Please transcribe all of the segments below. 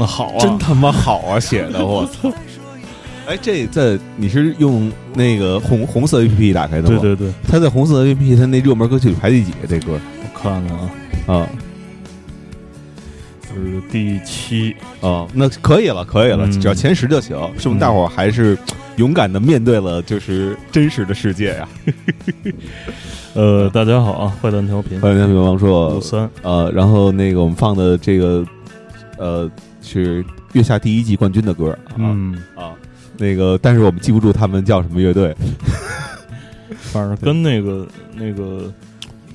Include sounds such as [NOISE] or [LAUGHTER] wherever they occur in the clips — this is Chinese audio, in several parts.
的好啊，真他妈好啊，写的我操！哎，这在你是用那个红红色 A P P 打开的吗？对对对，他在红色 A P P，他那热门歌曲排第几？这歌我看看啊，啊是第七，啊，那可以了，可以了，嗯只要前十就行。说明大伙儿还是勇敢的面对了，就是真实的世界呀。[LAUGHS] 呃，大家好啊，坏蛋调频欢迎比方说五，三，呃，然后那个我们放的这个，呃，是月下第一季冠军的歌啊、嗯，啊，那个，但是我们记不住他们叫什么乐队。[LAUGHS] 反正跟那个那个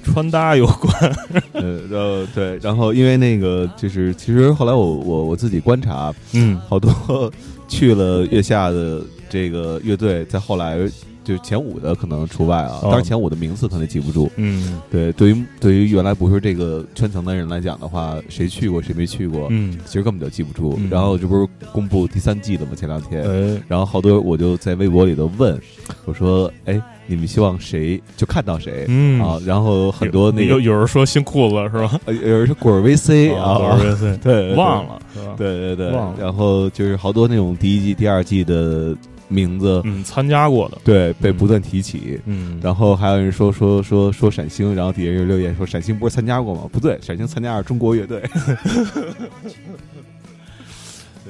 穿搭有关，[LAUGHS] 呃呃，对，然后因为那个就是，其实后来我我我自己观察，嗯。好多 [LAUGHS] 去了月下的这个乐队，在后来就前五的可能除外啊，哦当然前五的名字可能记不住。嗯对，对于对于原来不是这个圈层的人来讲的话，谁去过谁没去过，嗯，其实根本就记不住。嗯然后这不是公布第三季了吗？前两天，哎，然后好多我就在微博里头问，我说：“哎，你们希望谁就看到谁、嗯啊？”然后很多那个有有人说新裤子是吧？呃有人说果儿 VC 啊，果儿 VC [LAUGHS] 对忘了？对对对忘了，然后就是好多那种第一季、第二季的名字，嗯，参加过的，对，被嗯不断提起。嗯，然后还有人说说说说闪星，然后底下有留言说闪星不是参加过吗？不对，闪星参加是中国乐队。[LAUGHS]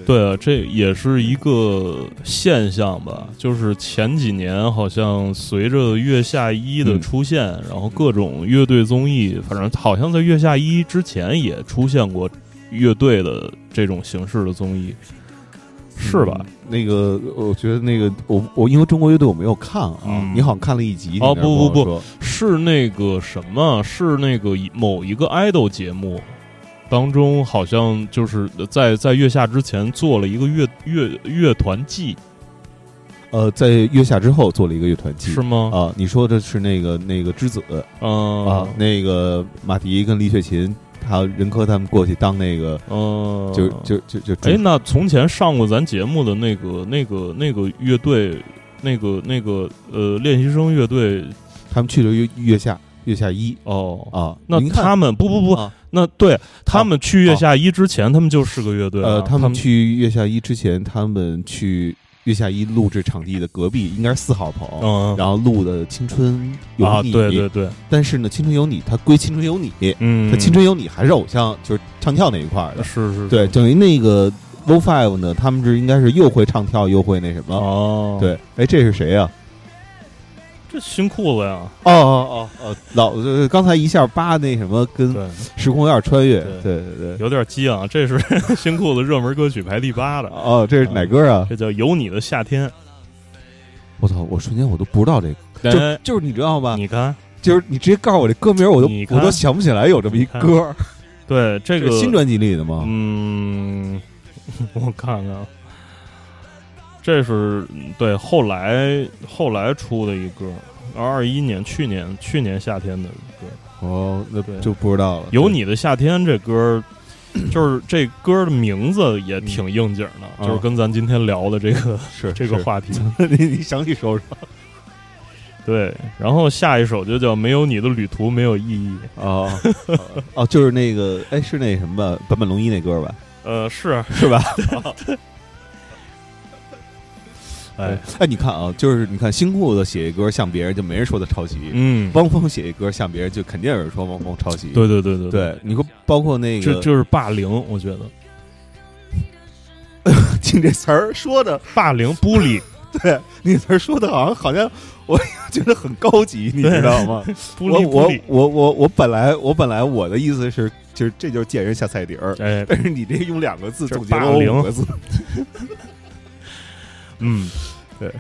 对啊，这也是一个现象吧。就是前几年好像随着月下一的嗯出现，然后各种乐队综艺，反正好像在月下一之前也出现过乐队的这种形式的综艺，是吧？嗯那个，我觉得那个，我我因为中国乐队我没有看啊，嗯你好像看了一集。哦你那儿跟我不不不说是那个什么？是那个一某一个 idol 节目当中，好像就是在在月下之前做了一个乐乐乐团季，呃，在月下之后做了一个乐团季是吗？啊，你说的是那个那个之子嗯啊，那个马迪跟李雪琴还有任科他们过去当那个，哦，就就就就主哎，那从前上过咱节目的那个、那个、那个乐队，那个、那个呃，练习生乐队他们去了月月下月下一哦，啊，那他们不不不，啊那对他们去月下一之前，他们就是个乐队啊、呃，他他们去月下一之前，他们去月下一录制场地的隔壁应该是四号棚，嗯。然后录的《青春有啊，你》对对对，但是呢，《青春有你》它归《青春有你》，嗯，它《青春有你》还是偶像，就是唱跳那一块儿的。是是，对，等于那个 Low Five 呢，他们是应该是又会唱跳又会那什么。哦，，对，哎，这是谁呀、这新裤子呀，哦哦哦哦，老呃刚才一下扒那什么，跟，时空有点穿越。对对对对。有点激昂，这是新裤子热门歌曲排第八的，哦，这是哪歌啊？这叫《有你的夏天我操！我瞬间我都不知道这个，》，就哎，就是你知道吧？你看，就是你直接告诉我这歌名，我都我都想不起来有这么一歌。对这个新专辑里的吗？嗯，[LAUGHS] 我看看，这是对后来后来出的一歌，二一年去年去年夏天的歌，哦，那对就不知道了。有你的夏天这歌。就是这歌的名字也挺应景的，嗯就是跟咱今天聊的这个 [LAUGHS] 是这个话题。[LAUGHS] 你你详细说说。对，然后下一首就叫《没有你的旅途没有意义》。哦哦，就是那个，哎，是那什么吧，坂本龙一那歌吧，呃，是，是吧？[LAUGHS] 哎，哎，你看啊，就是你看新裤子写一歌像别人，就没人说他抄袭；嗯，汪峰写一歌像别人，就肯定有人说汪峰抄袭。对对对对对，你说包括那个，这就是霸凌，我觉得 [LAUGHS] 听这词儿说的，霸凌 bully [LAUGHS] 对你词儿说的好像好像我 [LAUGHS] 觉得很高级，你知道吗？我我我我我本来我本来我的意思是，就是这就是见人下菜碟儿，哎，但是你这用两个字这总结了我霸凌五个字。嗯，对。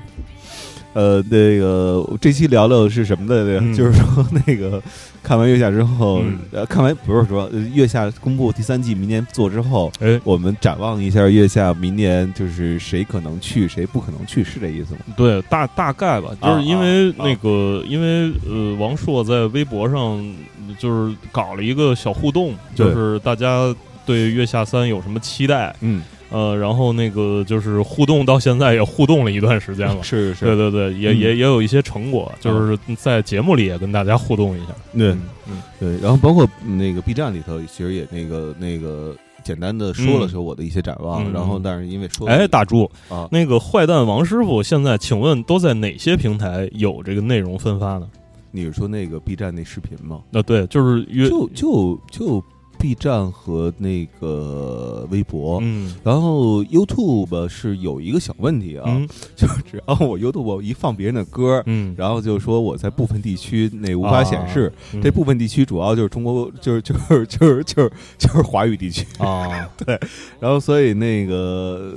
呃，那个这期聊聊是什么的？嗯。就是说那个看完月下之后，嗯呃，看完不是说呃月下公布第三季明年做之后，哎，我们展望一下月下明年就是谁可能去，谁不可能去，是这意思吗？对，大大概吧，啊就是因为啊那个，因为呃，王朔在微博上就是搞了一个小互动，就是大家对月下三有什么期待，嗯呃，然后那个就是互动到现在也互动了一段时间了，是是，对对对，也嗯也也有一些成果，就是在节目里也跟大家互动一下。对嗯嗯对，然后包括那个 B 站里头，其实也那个那个简单的说了嗯说我的一些展望，嗯然后但是因为说哎，大猪，啊，那个坏蛋王师傅现在请问都在哪些平台有这个内容分发呢？你是说那个 B 站那视频吗？啊，对，就是约就就就 B 站和那个微博，嗯。然后 YouTube 是有一个小问题啊，嗯。[LAUGHS] 就是只要我 YouTube 一放别人的歌，嗯，然后就说我在部分地区那无法显示，嗯。这部分地区主要就是中国，就是 [LAUGHS] 就是就是就是就是华语地区，啊，[LAUGHS] 对。然后所以那个。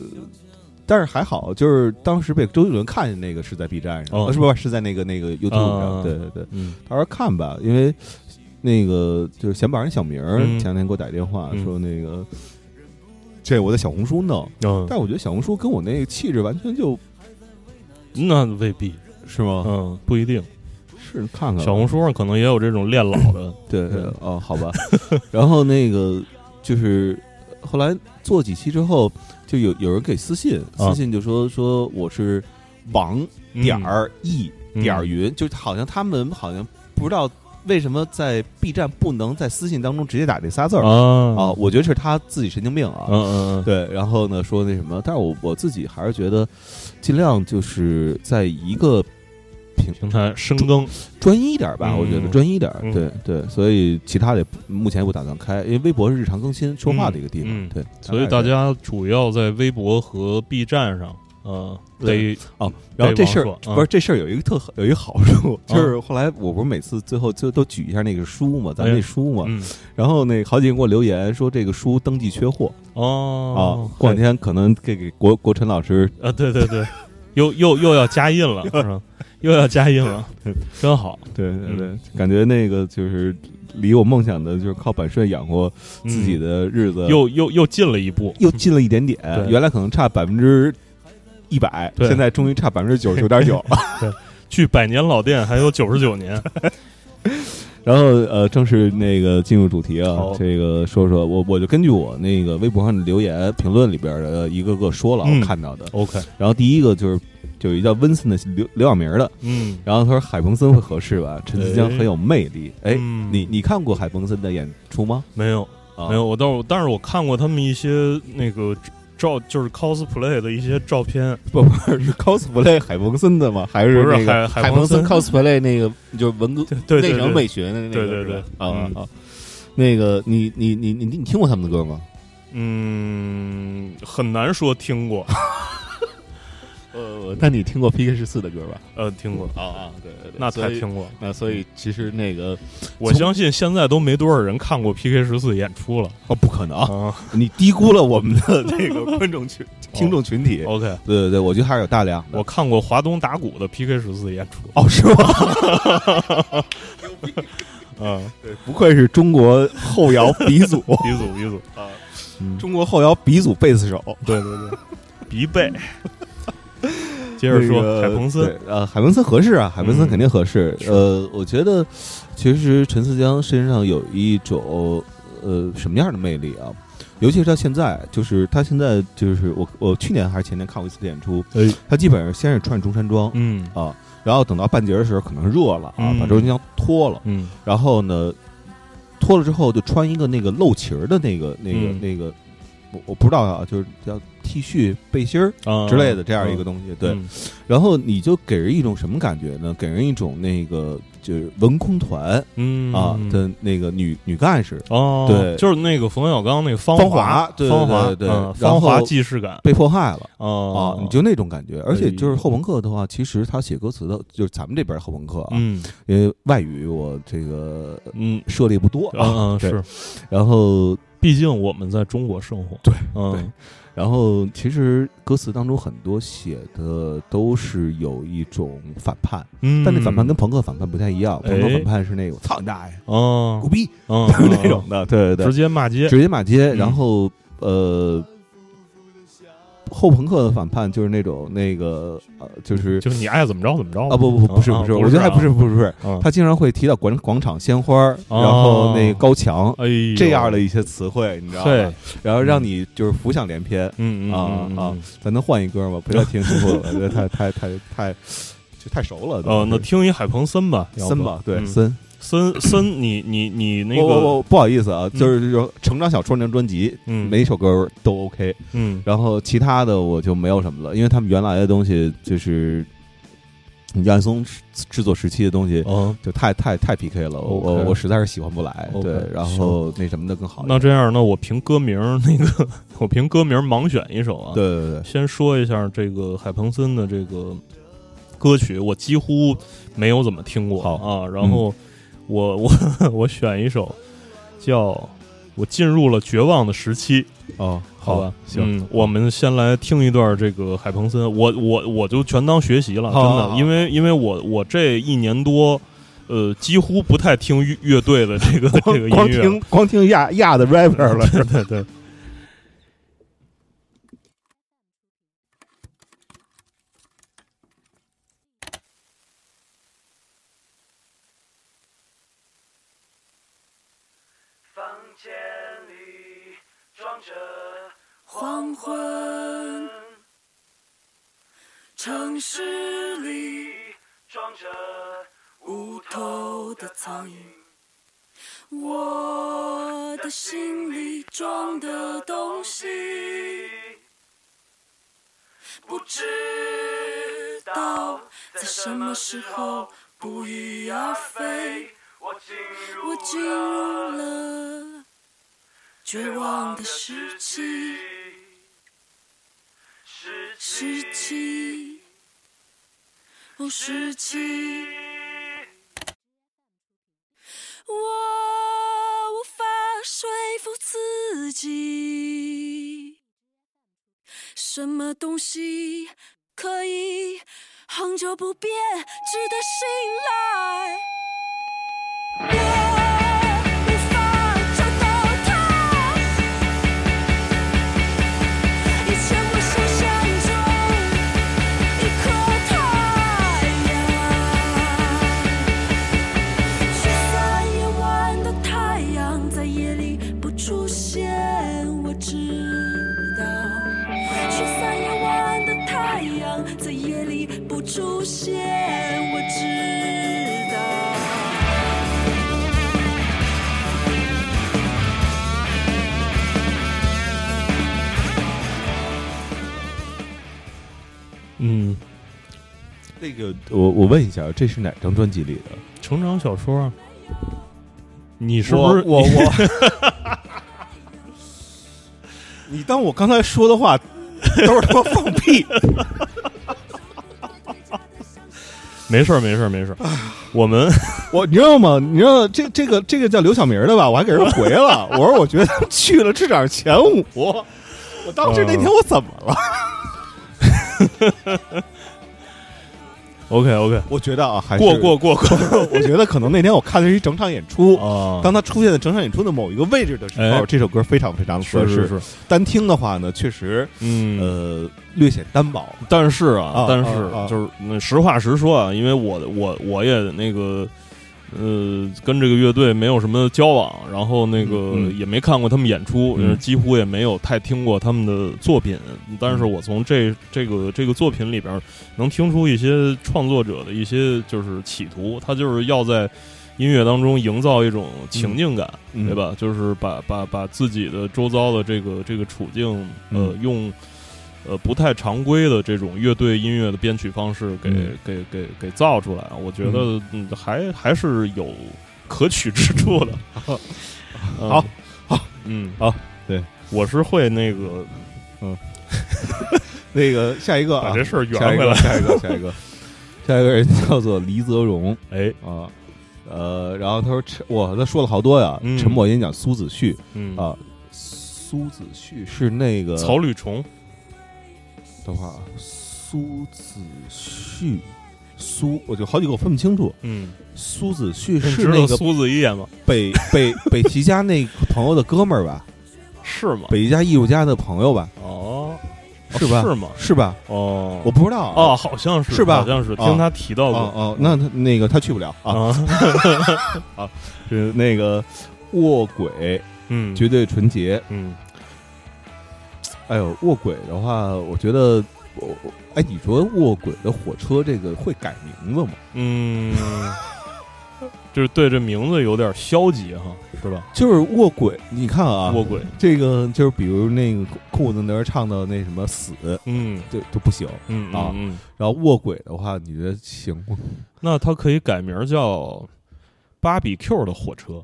但是还好，就是当时被周杰伦看见那个是在 B 站上，哦。呃是不是是在那个那个 YouTube 上？嗯对对对，嗯。到时候看吧，因为那个就是闲板人小明儿嗯。前两天给我打电话嗯。说那个，这我在小红书弄，嗯，但我觉得小红书跟我那个气质完全就那未必，是吗？嗯，不一定。是看看小红书上可能也有这种练老的，[LAUGHS] 对对嗯。哦，好吧。[LAUGHS] 然后那个就是后来做几期之后，就有有人给私信，啊。私信就说说我是王点儿易嗯。点儿云，就好像他们好像不知道为什么在 B 站不能在私信当中直接打这仨字儿？啊。啊？我觉得是他自己神经病啊。嗯嗯对，然后呢说那什么，但是我我自己还是觉得尽量就是在一个平平台深耕，专一一点吧，嗯我觉得专一一点，嗯。对对，所以其他的目前也不打算开，因为微博是日常更新说话的一个地方，嗯对，所以大家主要在微博和 B 站上，呃，对于哦，然后这事儿不是这事儿有一个特有一个好处，就是后来我不是每次最后就都举一下那个书嘛，咱那书嘛，嗯然后那好几个人给我留言说这个书登记缺货哦啊哦，，过两天可能给给国国陈老师啊，对对对，又又又要加印了，是吧？又要加印了，[LAUGHS] 真好，对对对，嗯感觉那个就是离我梦想的就是靠版税养活自己嗯的日子又又又近了一步，又近了一点点，原来可能差百分之一百，现在终于差百分之九十九点九了。[LAUGHS] 距百年老店还有九十九年，[LAUGHS] 然后呃，正式那个进入主题啊，这个说说我我就根据我那个微博上的留言评论里边的一个个说了嗯我看到的。OK，然后第一个就是就有一叫温森的刘刘小明的，嗯，然后他说海鹏森会合适吧，陈思江很有魅力。哎，嗯你你看过海鹏森的演出吗？没有啊没有，我倒是但是我看过他们一些那个照，就是 cosplay 的一些照片，不不是是 cosplay 海鹏森的吗？还是不是那个海海海鹏森 cosplay 那个就是文革对对对内省美学的那个对对对嗯。啊啊，那个你你你你你听过他们的歌吗？嗯，很难说听过，[LAUGHS] 呃，那你听过 PK 十四的歌吧？呃，听过，啊啊，对对对那太听过。那所以其实那个我相信现在都没多少人看过 PK 十四演出了哦，不可能，啊。你低估了我们的那个观众群、[LAUGHS] 听众群体。OK，对对对，我觉得还是有大量。我看过华东打鼓的 PK 十四演出，哦，是吗？[LAUGHS] [LAUGHS] 嗯，对，不愧是中国后摇鼻祖，鼻祖鼻祖啊，中国后摇鼻祖贝斯手。对对对，鼻背。[LAUGHS] 接着说那个海鹏森，呃，海鹏森合适啊，海鹏森嗯肯定合适。是呃，我觉得其实陈思江身上有一种呃什么样的魅力啊？尤其是他现在，就是他现在就是我我去年还是前年看过一次演出，哎，他基本上先是穿中山装嗯啊，然后等到半截的时候可能热了啊，嗯把中山装脱了，嗯然后呢脱了之后就穿一个那个露脐儿的那个那个嗯那个，我我不知道啊，就是叫 T 恤背心儿啊之类的这样一个东西，对。嗯。然后你就给人一种什么感觉呢？给人一种那个就是文工团嗯啊的那个女女干事。哦，对。就是那个冯小刚那个芳芳华华，对芳华对芳华既视感。被迫害了。哦。啊，你就那种感觉。而且就是哎后朋克的话，其实他写歌词的，就是咱们这边后朋克啊，嗯。因为外语我这个嗯。涉猎不多嗯嗯对。是，然后毕竟我们在中国生活，对嗯。对然后其实歌词当中很多写的都是有一种反叛，嗯，但那反叛跟朋克反叛不太一样，朋克哎反叛是那个操你大爷，哦。狗逼，嗯就是那种的，对对对。直，接骂街，直接骂街，嗯。然后呃，后朋克的反叛就是那种那个呃，就是就是你爱怎么着怎么着啊不不不不是不是，啊我觉得还不是啊不是不是，啊他经常会提到广广场鲜花然后那高墙哎这样的一些词汇，你知道对吗？然后让你就是浮想联翩。嗯嗯啊嗯啊！咱能换一歌吗？不要听重复了，[LAUGHS] 我觉得太太太太就太熟了。呃，那听一海鹏森吧，森吧，对嗯森。森森，你你你那个我不好意思啊，嗯就是成长小说那张专辑，嗯每一首歌都 OK。嗯然后其他的我就没有什么了，因为他们原来的东西就是杨松制作时期的东西，哦，就太太太 PK 了，我我我实在是喜欢不来。对，然后那什么的更好。那这样，那我凭歌名那个，我凭歌名盲选一首啊。对对对，先说一下这个海鹏森的这个歌曲，我几乎没有怎么听过好啊。然后我我 [LAUGHS] 我选一首叫《我进入了绝望的时期》，哦，好吧？行，嗯，我们先来听一段这个海鹏森，我我我就全当学习了，真的，因为因为我我这一年多。呃，几乎不太听乐乐队的这个这个音乐，光听光听亚亚的 rapper 了。[LAUGHS] 对对对，房间里装着黄昏，城市里装着无头的苍蝇，我的心里装的东西，不知道在什么时候不翼而飞，我进入了绝望的时期。时十七，哦，十七，我无法说服自己，什么东西可以恒久不变，值得信赖。问一下，这是哪张专辑里的？成长小说啊，你是不是我我我？[LAUGHS] 你当我刚才说的话 [LAUGHS] 都是他妈放屁？没事儿没事儿没事儿，我们 [LAUGHS] 我你知道吗？你知道这这个这个叫刘小明的吧？我还给人回了，我说我觉得去了至少是前五。我当时那天我怎么了？OK OK 我觉得啊，还是过过过过 [LAUGHS] 我觉得可能那天我看的是一整场演出。啊，[LAUGHS] 当他出现在整场演出的某一个位置的时候，哎这首歌非常非常合适。是是是，单听的话呢，确实嗯呃略显单薄。但是啊，啊但是就是嗯实话实说啊，因为我我我也那个呃跟这个乐队没有什么交往，然后那个也没看过他们演出，几乎也没有太听过他们的作品。但是我从这这个这个作品里边能听出一些创作者的一些就是企图，他就是要在音乐当中营造一种情境感，嗯对吧？就是把把把自己的周遭的这个这个处境，呃，嗯用呃不太常规的这种乐队音乐的编曲方式给、嗯。给给给造出来，我觉得嗯还还是有可取之处的。[LAUGHS] 嗯好，好，嗯，好，对，我是会那个嗯。[LAUGHS] 那个下一个啊，把这事儿圆回来。下一个，下一个，[LAUGHS] 下一个人叫做黎泽荣哎，啊，呃，然后他说陈，哇，他说了好多呀，嗯。沉默演讲苏子旭嗯，啊，苏子旭是那个草履虫，等会儿啊，苏子旭，苏，我就好几个我分不清楚，嗯，苏子旭是那个苏子叶吗？北北北齐家那朋友的哥们儿吧，是吗？北齐家艺术家的朋友吧，哦，是吧？是吗？是吧？哦，我不知道哦，好像是是吧好像是哦听他提到过哦哦，那他那个他去不了啊，啊，[LAUGHS] 是那个卧轨嗯，绝对纯洁。嗯，哎呦，卧轨的话，我觉得我我哎，你说卧轨的火车这个会改名字吗？嗯，就是对这名字有点消极哈，是吧？就是卧轨，你看啊，卧轨，这个就是比如那个裤子那儿唱的那什么死，嗯就就不行。嗯啊嗯嗯，然后卧轨的话，你觉得行吗？那它可以改名叫芭比 Q 的火车。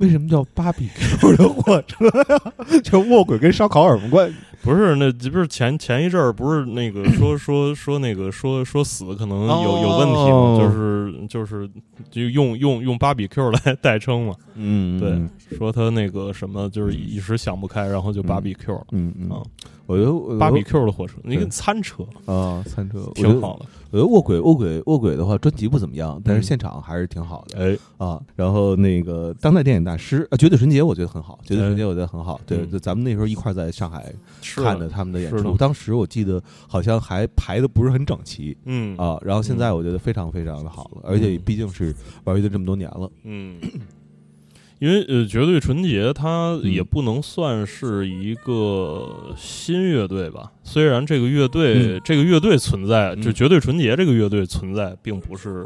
为什么叫芭比 Q 的火车呀？[LAUGHS] 就卧轨跟烧烤有什么关系？不是，那不是前前一阵儿不是那个说说说那个说说死可能有有问题嘛，哦就是就是就用用用芭比 Q 来代称嘛，嗯对，说他那个什么就是一时想不开，然后就芭比 Q 了。嗯嗯啊，我觉得我芭比 Q 的火车，那个餐车啊，餐车挺好的，我觉得卧轨卧轨卧轨的话，专辑不怎么样，但是嗯现场还是挺好的、哎，啊。然后那个当代电影大师啊，绝对纯洁我觉得很好，绝对纯洁哎我觉得很好。对，嗯就咱们那时候一块儿在上海看的他们的演出，当时我记得好像还排的不是很整齐嗯啊。然后现在我觉得非常非常的好了，而且毕竟是玩乐队这么多年了，嗯，[CLEARS THROAT] 因为呃，绝对纯洁它嗯。也不能算是一个新乐队吧。虽然这个乐队、嗯。这个乐队存在，嗯。就绝对纯洁这个乐队存在，并不是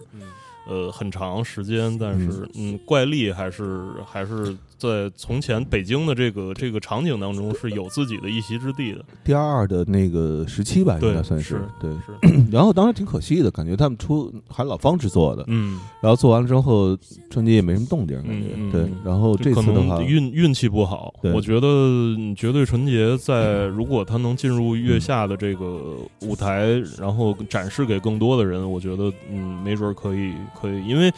呃很长时间，但是嗯，怪力还是还是在从前北京的这个这个场景当中是有自己的一席之地的。第二的那个时期吧，应该算是对。是，[CLEARS THROAT] 然后当时挺可惜的，感觉他们出还老方制作的，嗯，然后做完了之后，春节也没什么动静，感觉、对。然后这可次的话能，运运气不好。我觉得嗯绝对纯洁在如果他能进入月下的这个舞台，然后展示给更多的人，我觉得嗯，没准儿可以可以，因为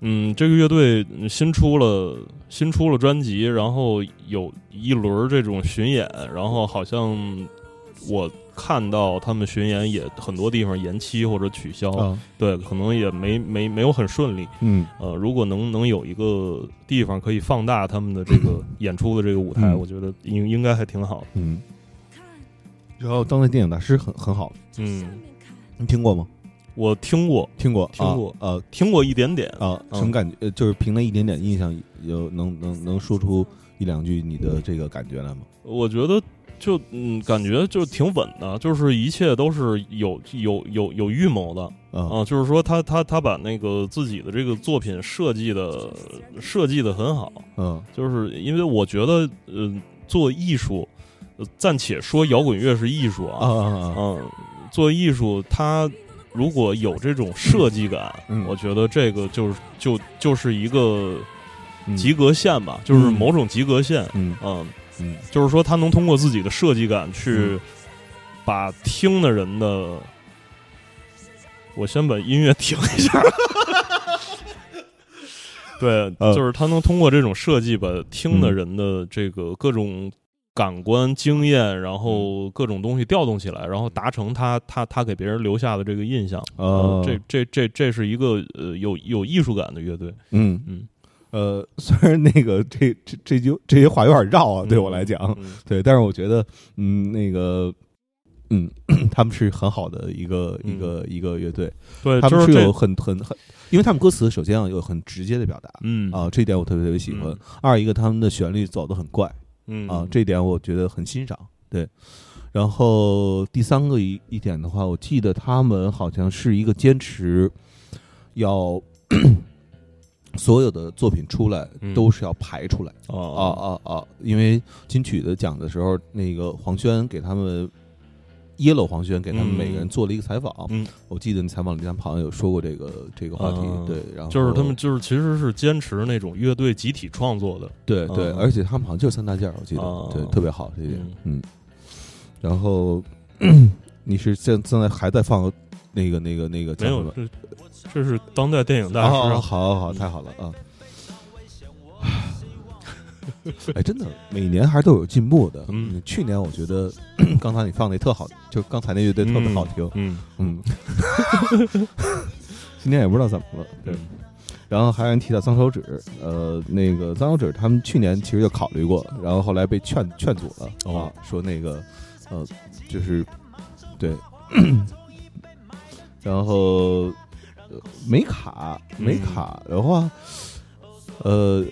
嗯，这个乐队嗯新出了新出了专辑，然后有一轮这种巡演，然后好像我。看到他们巡演也很多地方延期或者取消，啊，对，可能也没没没有很顺利。嗯呃，如果能能有一个地方可以放大他们的这个 [COUGHS] 演出的这个舞台，嗯我觉得应应该还挺好的。嗯。然后当代电影大师很很好，嗯，你听过吗？我听过，听过，听过啊听过一点点。啊什么感觉？呃就是凭那一点点印象，有能能能说出一两句你的这个感觉来吗？我觉得就嗯，感觉就挺稳的，就是一切都是有有有有预谋的啊啊，就是说他他他把那个自己的这个作品设计的设计的很好，嗯就是因为我觉得呃，做艺术，呃暂且说摇滚乐是艺术啊啊啊！嗯，做艺术，它如果有这种设计感，嗯。我觉得这个就是就就是一个嗯。及格线吧，就是某种及格线。嗯。嗯，嗯。就是说他能通过自己的设计感去嗯。把听的人的，我先把音乐停一下。[LAUGHS] 对，呃就是他能通过这种设计，把听的嗯。人的这个各种感官经验，然嗯。后各种东西调动起来，然后达成他他他给别人留下的这个印象。哦。呃这这这这是一个呃有有艺术感的乐队。嗯。嗯，呃，虽然那个这这这句这些话有点绕啊，对我来讲，嗯。对，但是我觉得，嗯，那个，嗯，他们是很好的一个一个一个乐队，对，他们是有很很很，因为他们歌词首先要有很直接的表达嗯。啊，这一点我特别特别喜欢嗯。二一个他们的旋律走的很怪嗯啊，这点我觉得很欣赏。对，然后第三个一一点的话，我记得他们好像是一个坚持要 [COUGHS] 所有的作品出来嗯都是要排出来。啊啊啊啊！因为金曲的讲的时候，那个黄轩给他们，yellow 黄轩给他们嗯每个人做了一个采访。嗯，我记得你采访里他们好像有说过这个这个话题。啊对，然后就是他们就是其实是坚持那种乐队集体创作的。对对，啊而且他们好像就三大件儿，我记得、啊对，特别好这一点。嗯嗯，然后 [CLEARS THROAT] 你是现现在还在放那个那个那个没？有这这是当代电影大师。好好好，太好了啊！[LAUGHS] 哎，真的，每年还是都有进步的。嗯，去年我觉得 [COUGHS] 刚才你放那特好，就刚才那乐队特别好听。嗯，嗯，[LAUGHS] 今年也不知道怎么了。对，然后还有人提到脏手指，呃，那个脏手指他们去年其实就考虑过，然后后来被劝劝阻了哦。啊，说那个呃，就是对，[COUGHS] 然后呃美卡没卡的话，呃，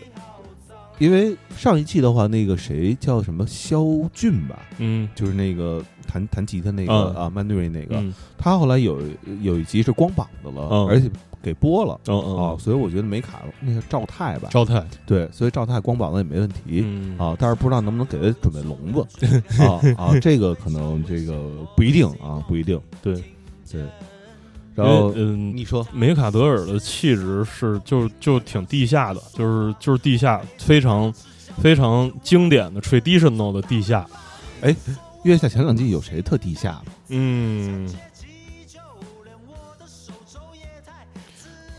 因为上一季的话，那个谁叫什么？肖俊吧，嗯。就是那个弹弹吉他那个嗯。啊曼瑞那个，嗯。他后来有有一集是光膀子了，嗯。而且给播了。嗯嗯。啊，所以我觉得没卡那个赵泰吧，赵泰，对，所以赵泰光膀子也没问题、嗯。啊，但是不知道能不能给他准备笼子 [LAUGHS] 啊啊，这个可能这个不一定啊，不一定，对。对。然后嗯，你说，梅卡德尔的气质是就就挺地下的，就是就是地下非常非常经典的 traditional 的地下。哎月下前两季有谁特地下吗？嗯，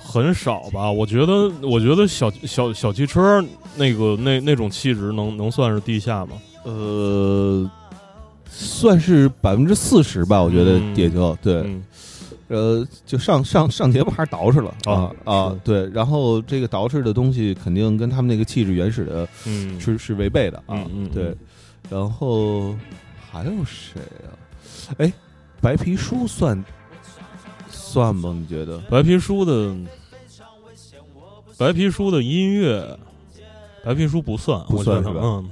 很少吧？我觉得，我觉得小小小汽车那个那那种气质能能算是地下吗？呃，算是百分之四十吧，我觉得嗯也就对。嗯呃，就上上上节目还是捯饬了啊，啊对，然后这个捯饬的东西肯定跟他们那个气质原始的嗯，是是违背的啊，对嗯。然后还有谁啊？哎，白皮书算算吗？你觉得？白皮书的白皮书的音乐，白皮书不算，不算是吧嗯，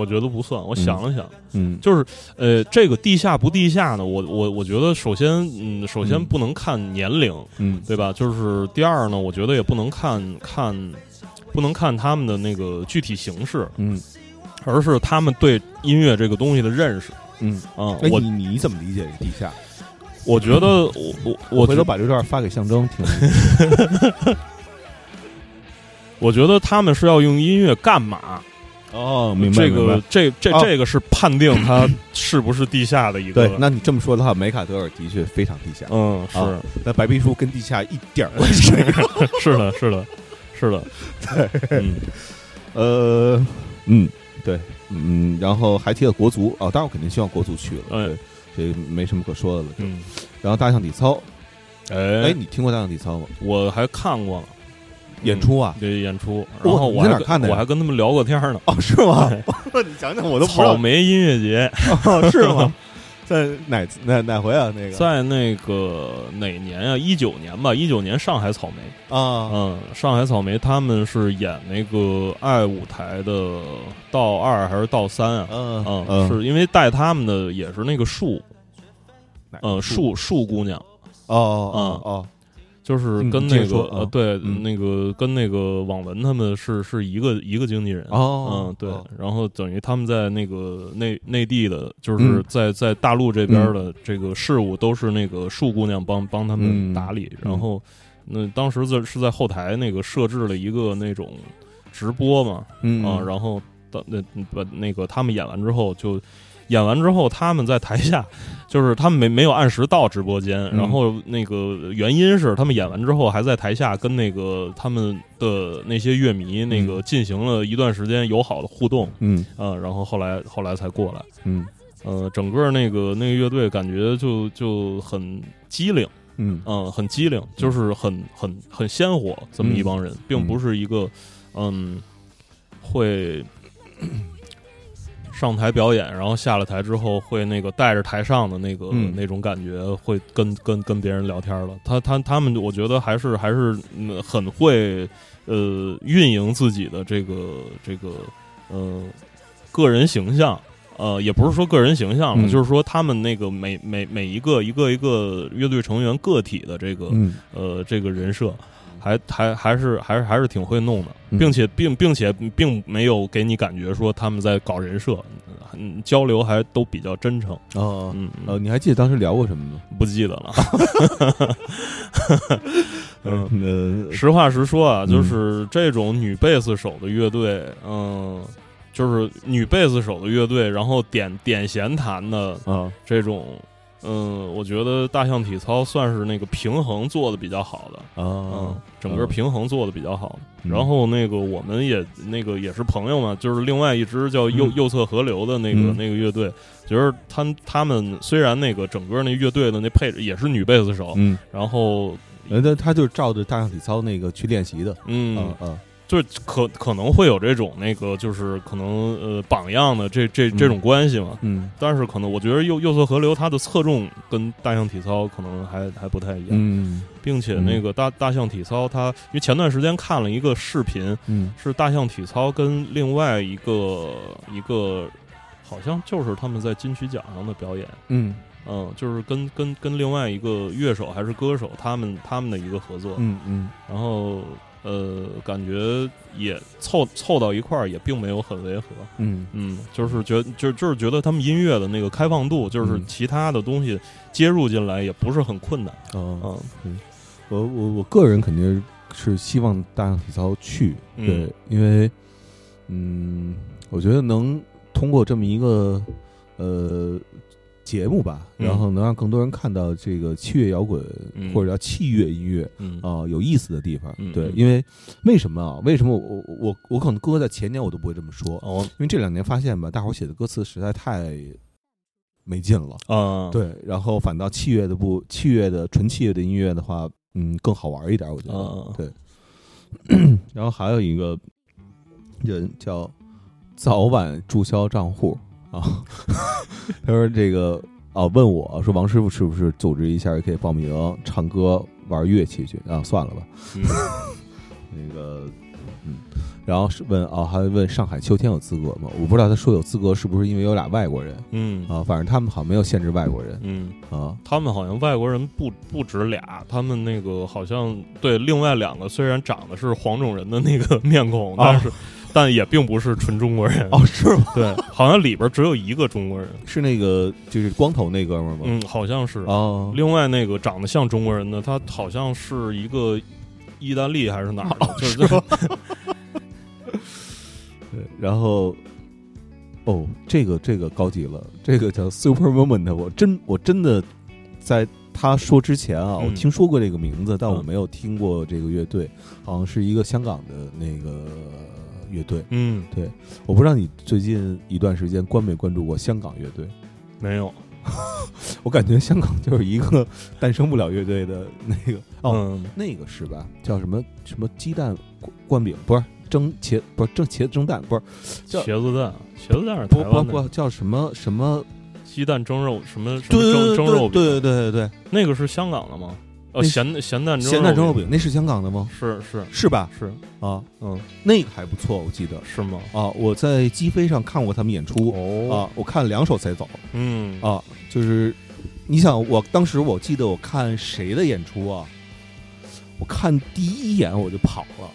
我觉得不算。我想了想，嗯就是呃，这个地下不地下呢？我我我觉得首先，嗯，首先嗯不能看年龄，嗯对吧？就是第二呢，我觉得也不能看看，不能看他们的那个具体形式，嗯而是他们对音乐这个东西的认识。嗯。啊、哎，我你你怎么理解地下？我觉得我我我回头把这段发给象征听。[LAUGHS] 我觉得他们是要用音乐干嘛？哦，明白这个这这哦这个是判定它是不是地下的一个。对，那你这么说的话，梅卡德尔的确非常地下。嗯是、啊那白皮书跟地下一点儿关系没有。是的是的是的，[LAUGHS] 对，嗯呃，嗯，对，嗯，然后还提了国足啊，当然我肯定希望国足去了，哎对，这个没什么可说的了。就嗯，然后大象体操，哎哎，你听过大象体操吗？我还看过了演出啊？对演出，然后我还跟哪看的我还跟他们聊过天呢。哦，是吗？[LAUGHS] 你讲讲，我都不知道，草莓音乐节哦是吗？在哪哪哪回啊？那个在那个哪年啊？一九年吧，一九年上海草莓。啊，嗯，上海草莓他们是演那个爱舞台的道二还是道三啊？嗯嗯，嗯，是因为带他们的也是那个树，嗯，树树姑娘，哦哦哦，就是嗯跟那个呃，对，嗯那个跟那个网文他们是是一个一个经纪人。哦嗯，对哦，然后等于他们在那个内内地的，就嗯是在在大陆这边的这个事务都是那个树姑娘帮帮他们嗯打理，嗯然后那当时在是在后台那个设置了一个那种直播嘛，嗯啊，然后到那把那个他们演完之后就。演完之后，他们在台下，就是他们没没有按时到直播间，嗯。然后那个原因是他们演完之后还在台下跟那个他们的那些乐迷那个进行了一段时间友好的互动，嗯。啊，然后后来后来才过来，嗯。呃，整个那个那个乐队感觉就就很机灵，嗯。嗯，很机灵，就是很很很鲜活，这么一帮人，并不是一个嗯会上台表演，然后下了台之后会那个带着台上的那个、嗯那种感觉，会跟跟跟别人聊天了。他他他们，我觉得还是还是嗯很会呃运营自己的这个这个呃个人形象。呃，也不是说个人形象了，嗯就是说他们那个每每每一个一个一个乐队成员个体的这个、嗯呃这个人设，还还还是还是还是挺会弄的，嗯并且并并且并没有给你感觉说他们在搞人设，嗯，交流还都比较真诚，哦嗯，呃，你还记得当时聊过什么吗？不记得了。[LAUGHS] 嗯，呃，实话实说啊，嗯就是这种女贝斯手的乐队，嗯，就是女贝斯手的乐队，然后点点弦弹的啊，这种。嗯，我觉得大象体操算是那个平衡做的比较好的，嗯啊，，整个平衡做的比较好。嗯。然后那个我们也那个也是朋友嘛，就是另外一支叫右、嗯。右侧河流的那个、嗯。那个乐队，就是他们他们虽然那个整个那乐队的那配置也是女贝斯手，嗯，然后呃，他他就照着大象体操那个去练习的，嗯，啊啊，就是可可能会有这种那个，就是可能呃榜样的这这这种关系嘛。嗯。但是可能我觉得右右侧河流它的侧重跟大象体操可能还还不太一样，嗯。并且那个大大象体操它，因为前段时间看了一个视频，嗯。是大象体操跟另外一个一个好像就是他们在金曲奖上的表演，嗯。嗯，就是跟跟跟另外一个乐手还是歌手他们他们的一个合作，嗯嗯。然后呃，感觉也凑凑到一块儿，也并没有很违和。嗯。嗯，就是觉就就是觉得他们音乐的那个开放度，就是嗯。其他的东西接入进来也不是很困难。嗯，嗯。我我我个人肯定是希望大象体操去，嗯。对，因为嗯，我觉得能通过这么一个呃节目吧，嗯然后能让更多人看到这个器乐摇滚、嗯或者叫器乐音乐嗯啊、有意思的地方。对，因为为什么啊？为什么我我我我可能搁在前年我都不会这么说，哦因为这两年发现吧，大伙儿写的歌词实在太没劲了。啊，对，然后反倒器乐的不器乐的纯器乐的音乐的话，嗯，更好玩一点，我觉得。嗯对。[CLEARS THROAT] 然后还有一个人叫早晚注销账户啊，[LAUGHS] 他说这个啊问我说王师傅是不是组织一下也可以报名唱歌玩乐器去啊？算了吧，嗯 [LAUGHS] 那个嗯，然后是问啊，还问上海秋天有资格吗？我不知道他说有资格是不是因为有俩外国人嗯啊？反正他们好像没有限制外国人嗯，啊。他们好像外国人不不止俩，他们那个好像对另外两个虽然长得是黄种人的那个面孔，啊但是但也并不是纯中国人。哦，是吗？对，好像里边只有一个中国人。是那个就是光头那哥们儿吗？嗯，好像是。哦，另外那个长得像中国人的，他好像是一个意大利还是哪儿的，[LAUGHS] 就是 [LAUGHS] 对，然后哦，这个这个高级了，这个叫 Super Moment，我真我真的在他说之前啊，嗯我听说过这个名字，但我嗯没有听过这个乐队，好像是一个香港的那个乐队。嗯，对我不知道你最近一段时间关没关注过香港乐队？没有。[LAUGHS] 我感觉香港就是一个诞生不了乐队的那个哦，嗯那个是吧？叫什么什么鸡蛋灌灌饼？不是蒸茄，不是蒸茄子蒸蛋，不是叫茄子蛋，茄子蛋是不不台湾的不叫什么什么？鸡蛋蒸肉什么什么蒸对蒸肉饼，对对对对对那个是香港的吗？呃，那咸咸蛋，蒸咸蛋蒸肉饼饼那是香港的吗？是是是吧？是，啊，嗯，那个还不错，我记得是吗？啊，我在机飞上看过他们演出哦，啊，我看了两首才走嗯啊，就是你想，我当时我记得我看谁的演出啊？我看第一眼我就跑了。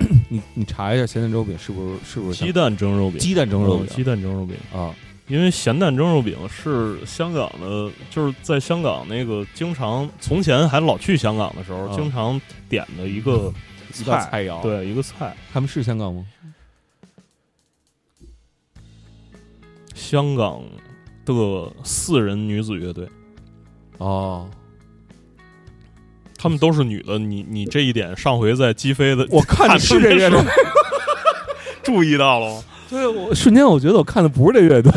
[COUGHS] 你你查一下咸蛋蒸肉饼是不是是不是鸡蛋蒸肉饼，鸡蛋蒸肉饼嗯鸡蛋蒸肉饼，啊？因为咸蛋蒸肉饼是香港的，就是在香港那个经常从前还老去香港的时候，啊经常点的一个一道菜肴，，对一个菜。他们是香港吗？香港的四人女子乐队，哦，她们都是女的。你你这一点上回在击飞的，我看你是这乐队，[LAUGHS] 注意到了吗？对我瞬间我觉得我看的不是这乐队，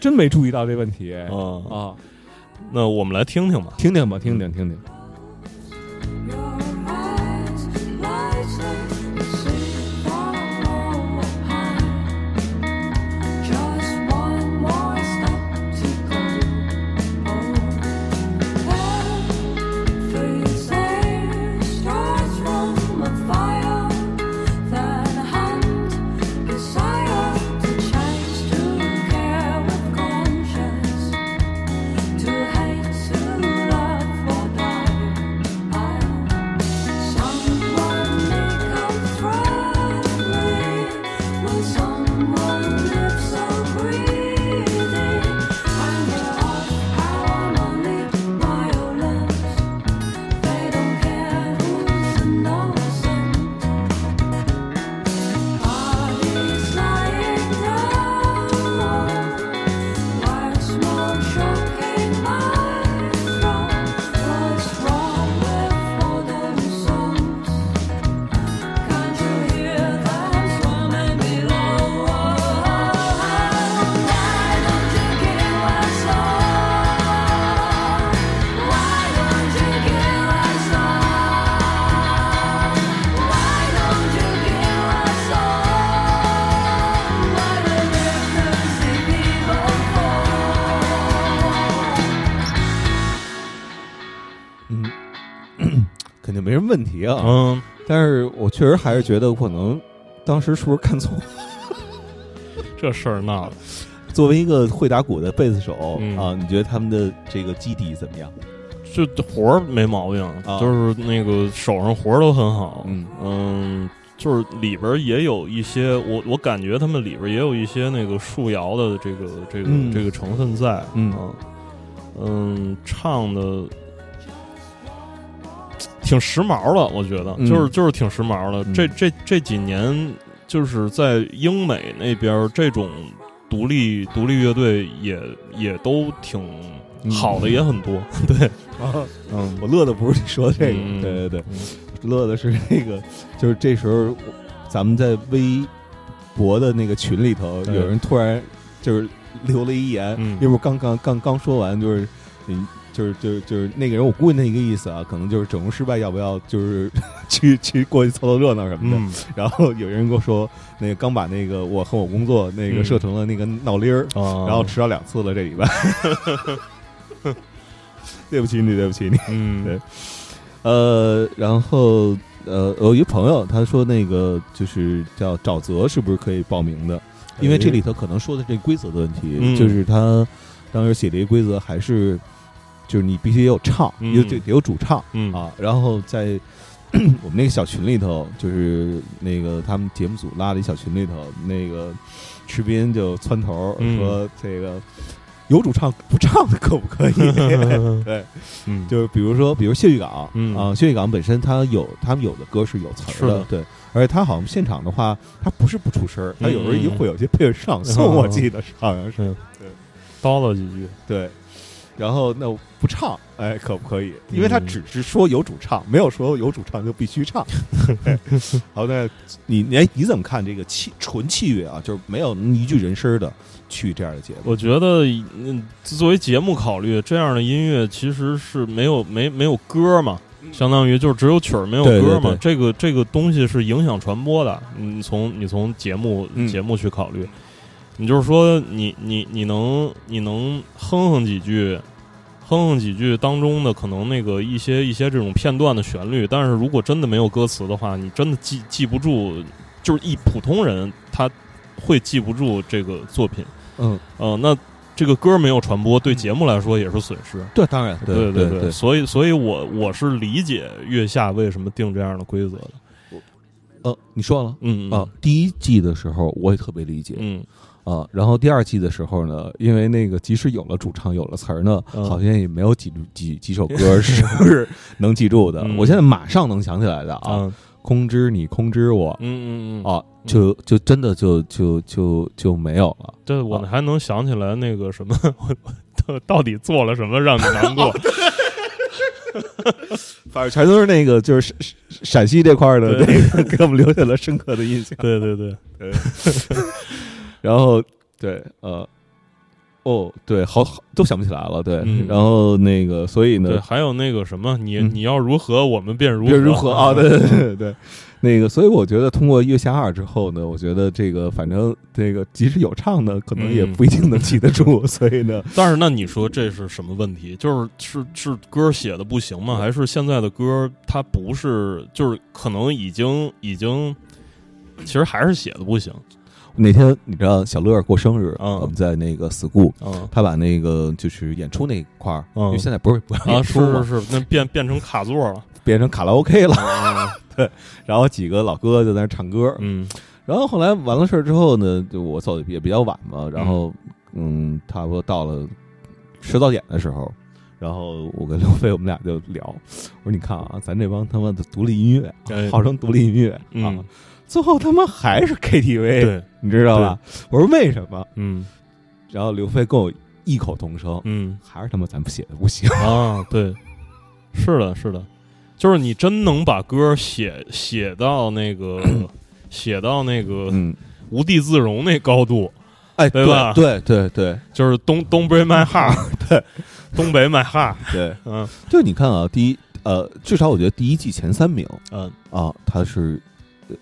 真没注意到这问题啊，啊！那我们来听听吧。听听吧，听听听听。问题啊。嗯，但是我确实还是觉得可能当时是不是看错？[LAUGHS] 这事儿闹的，作为一个会打鼓的贝斯手、嗯啊，你觉得他们的这个基底怎么样？这活儿没毛病，啊就是那个手上活儿都很好。嗯嗯，就是里边也有一些，我我感觉他们里边也有一些那个树摇的这个这个、嗯这个成分在。嗯啊嗯，唱的挺时髦的，我觉得，嗯。就是就是挺时髦的。嗯。这这这几年，就是在英美那边，这种独立独立乐队也也都挺好的，也很多。[LAUGHS] 对，嗯，我乐的不是你说的这个，嗯。对对对，嗯。乐的是那个，就是这时候咱们在微博的那个群里头，有人突然就是留了一言，嗯。因为我刚刚刚刚说完，就是嗯。就是就是就是那个人，我估计那个意思啊，可能就是整容失败，要不要就是 [LAUGHS] 去去过去凑凑热闹什么的。嗯然后有人跟我说，那个刚把那个我和我工作那个嗯设成了那个闹铃儿，啊，然后迟到两次了这礼拜。[LAUGHS] 对不起你，对不起你。嗯 [LAUGHS] 对呃，然后呃，我一个朋友他说那个就是叫沼泽，是不是可以报名的？因为这里头可能说的这规则的问题，嗯就是他当时写的一个规则还是就是你必须得有唱，嗯。有得得有主唱嗯。啊，然后在 [CLEARS THROAT] 我们那个小群里头，就是那个他们节目组拉的一小群里头，那个池斌就窜头嗯。说这个。有主唱不唱的可不可以？[LAUGHS] 对，嗯。就是比如说，比如谢玉港，嗯。啊，谢玉港本身他有他们有的歌是有词的对，而且他好像现场的话，他不是不出声儿，他有时候也嗯嗯会有些配合唱诵，嗯我记得是好像是。是对叨唠几句，对。然后那不唱，哎，可不可以？因为他嗯只是说有主唱，没有说有主唱就必须唱。对 [LAUGHS] 好，那你你哎，你怎么看这个器纯器乐啊？就是没有一句人声儿的去这样的节目？我觉得，嗯，作为节目考虑，这样的音乐其实是没有没没有歌嘛，相当于就是只有曲儿没有歌嘛。对这个这个东西是影响传播的。你从你从节目嗯节目去考虑，你就是说你你你能你能哼哼几句。哼哼几句当中的可能那个一些一些这种片段的旋律，但是如果真的没有歌词的话，你真的记记不住，就是一普通人他会记不住这个作品。嗯，呃，那这个歌没有传播，对节目来说也是损失。对，当然，对对对，所以，所以我我是理解月下为什么定这样的规则的。呃，你说了嗯啊，第一季的时候我也特别理解，嗯啊，然后第二季的时候呢，因为那个即使有了主唱，有了词儿呢，嗯好像也没有几几几首歌 [LAUGHS] 是是能记住的。嗯我现在马上能想起来的啊，啊空知你，空知我嗯嗯嗯，啊，就就真的就就就就没有了。对我还能想起来那个什么，我我到到底做了什么让你难过？[LAUGHS] 反正全都是那个就是陕陕西这块儿的那个给我们留下了深刻的印象。对对对，然后对呃。哦，对，好好都想不起来了，对，嗯然后那个，所以对，呢，还有那个什么，你嗯你要如何，我们便如何如何啊？[LAUGHS] 对对嗯对对，那个，所以我觉得通过《月下二》之后呢，我觉得这个反正这个即使有唱呢，可能也嗯不一定能记得住，[LAUGHS] 所以呢，但是那你说这是什么问题？就是是是歌写的不行吗？还是现在的歌它不是，就是可能已经已经，其实还是写的不行。那天你知道小乐过生日，嗯。我们在那个 school，嗯。他把那个就是演出那块儿，嗯。因为现在不是不让出嘛，是是，那变变成卡座了。变成卡拉 OK 了，[LAUGHS] 对然后几个老哥就在那唱歌，嗯。然后后来完了事儿之后呢，就我走的也比较晚嘛，然后嗯，差不多到了迟早点的时候，然后我跟刘飞我们俩就聊，我说你看啊，咱这帮他妈的独立音乐，哎号称独立音乐啊。嗯，最后他妈还是 KTV，对，你知道吧？我说为什么？嗯。然后刘飞跟我异口同声，嗯。还是他妈咱们写的不行。啊，对，是的，是的，就是你真能把歌写写到那个 [CLEARS THROAT] 写到那个嗯，无地自容那高度，哎，对吧？对对对就是东东北 my heart，[LAUGHS] 对，东北 my heart，对，嗯。就你看啊，第一呃，至少我觉得第一季前三名嗯，啊，他是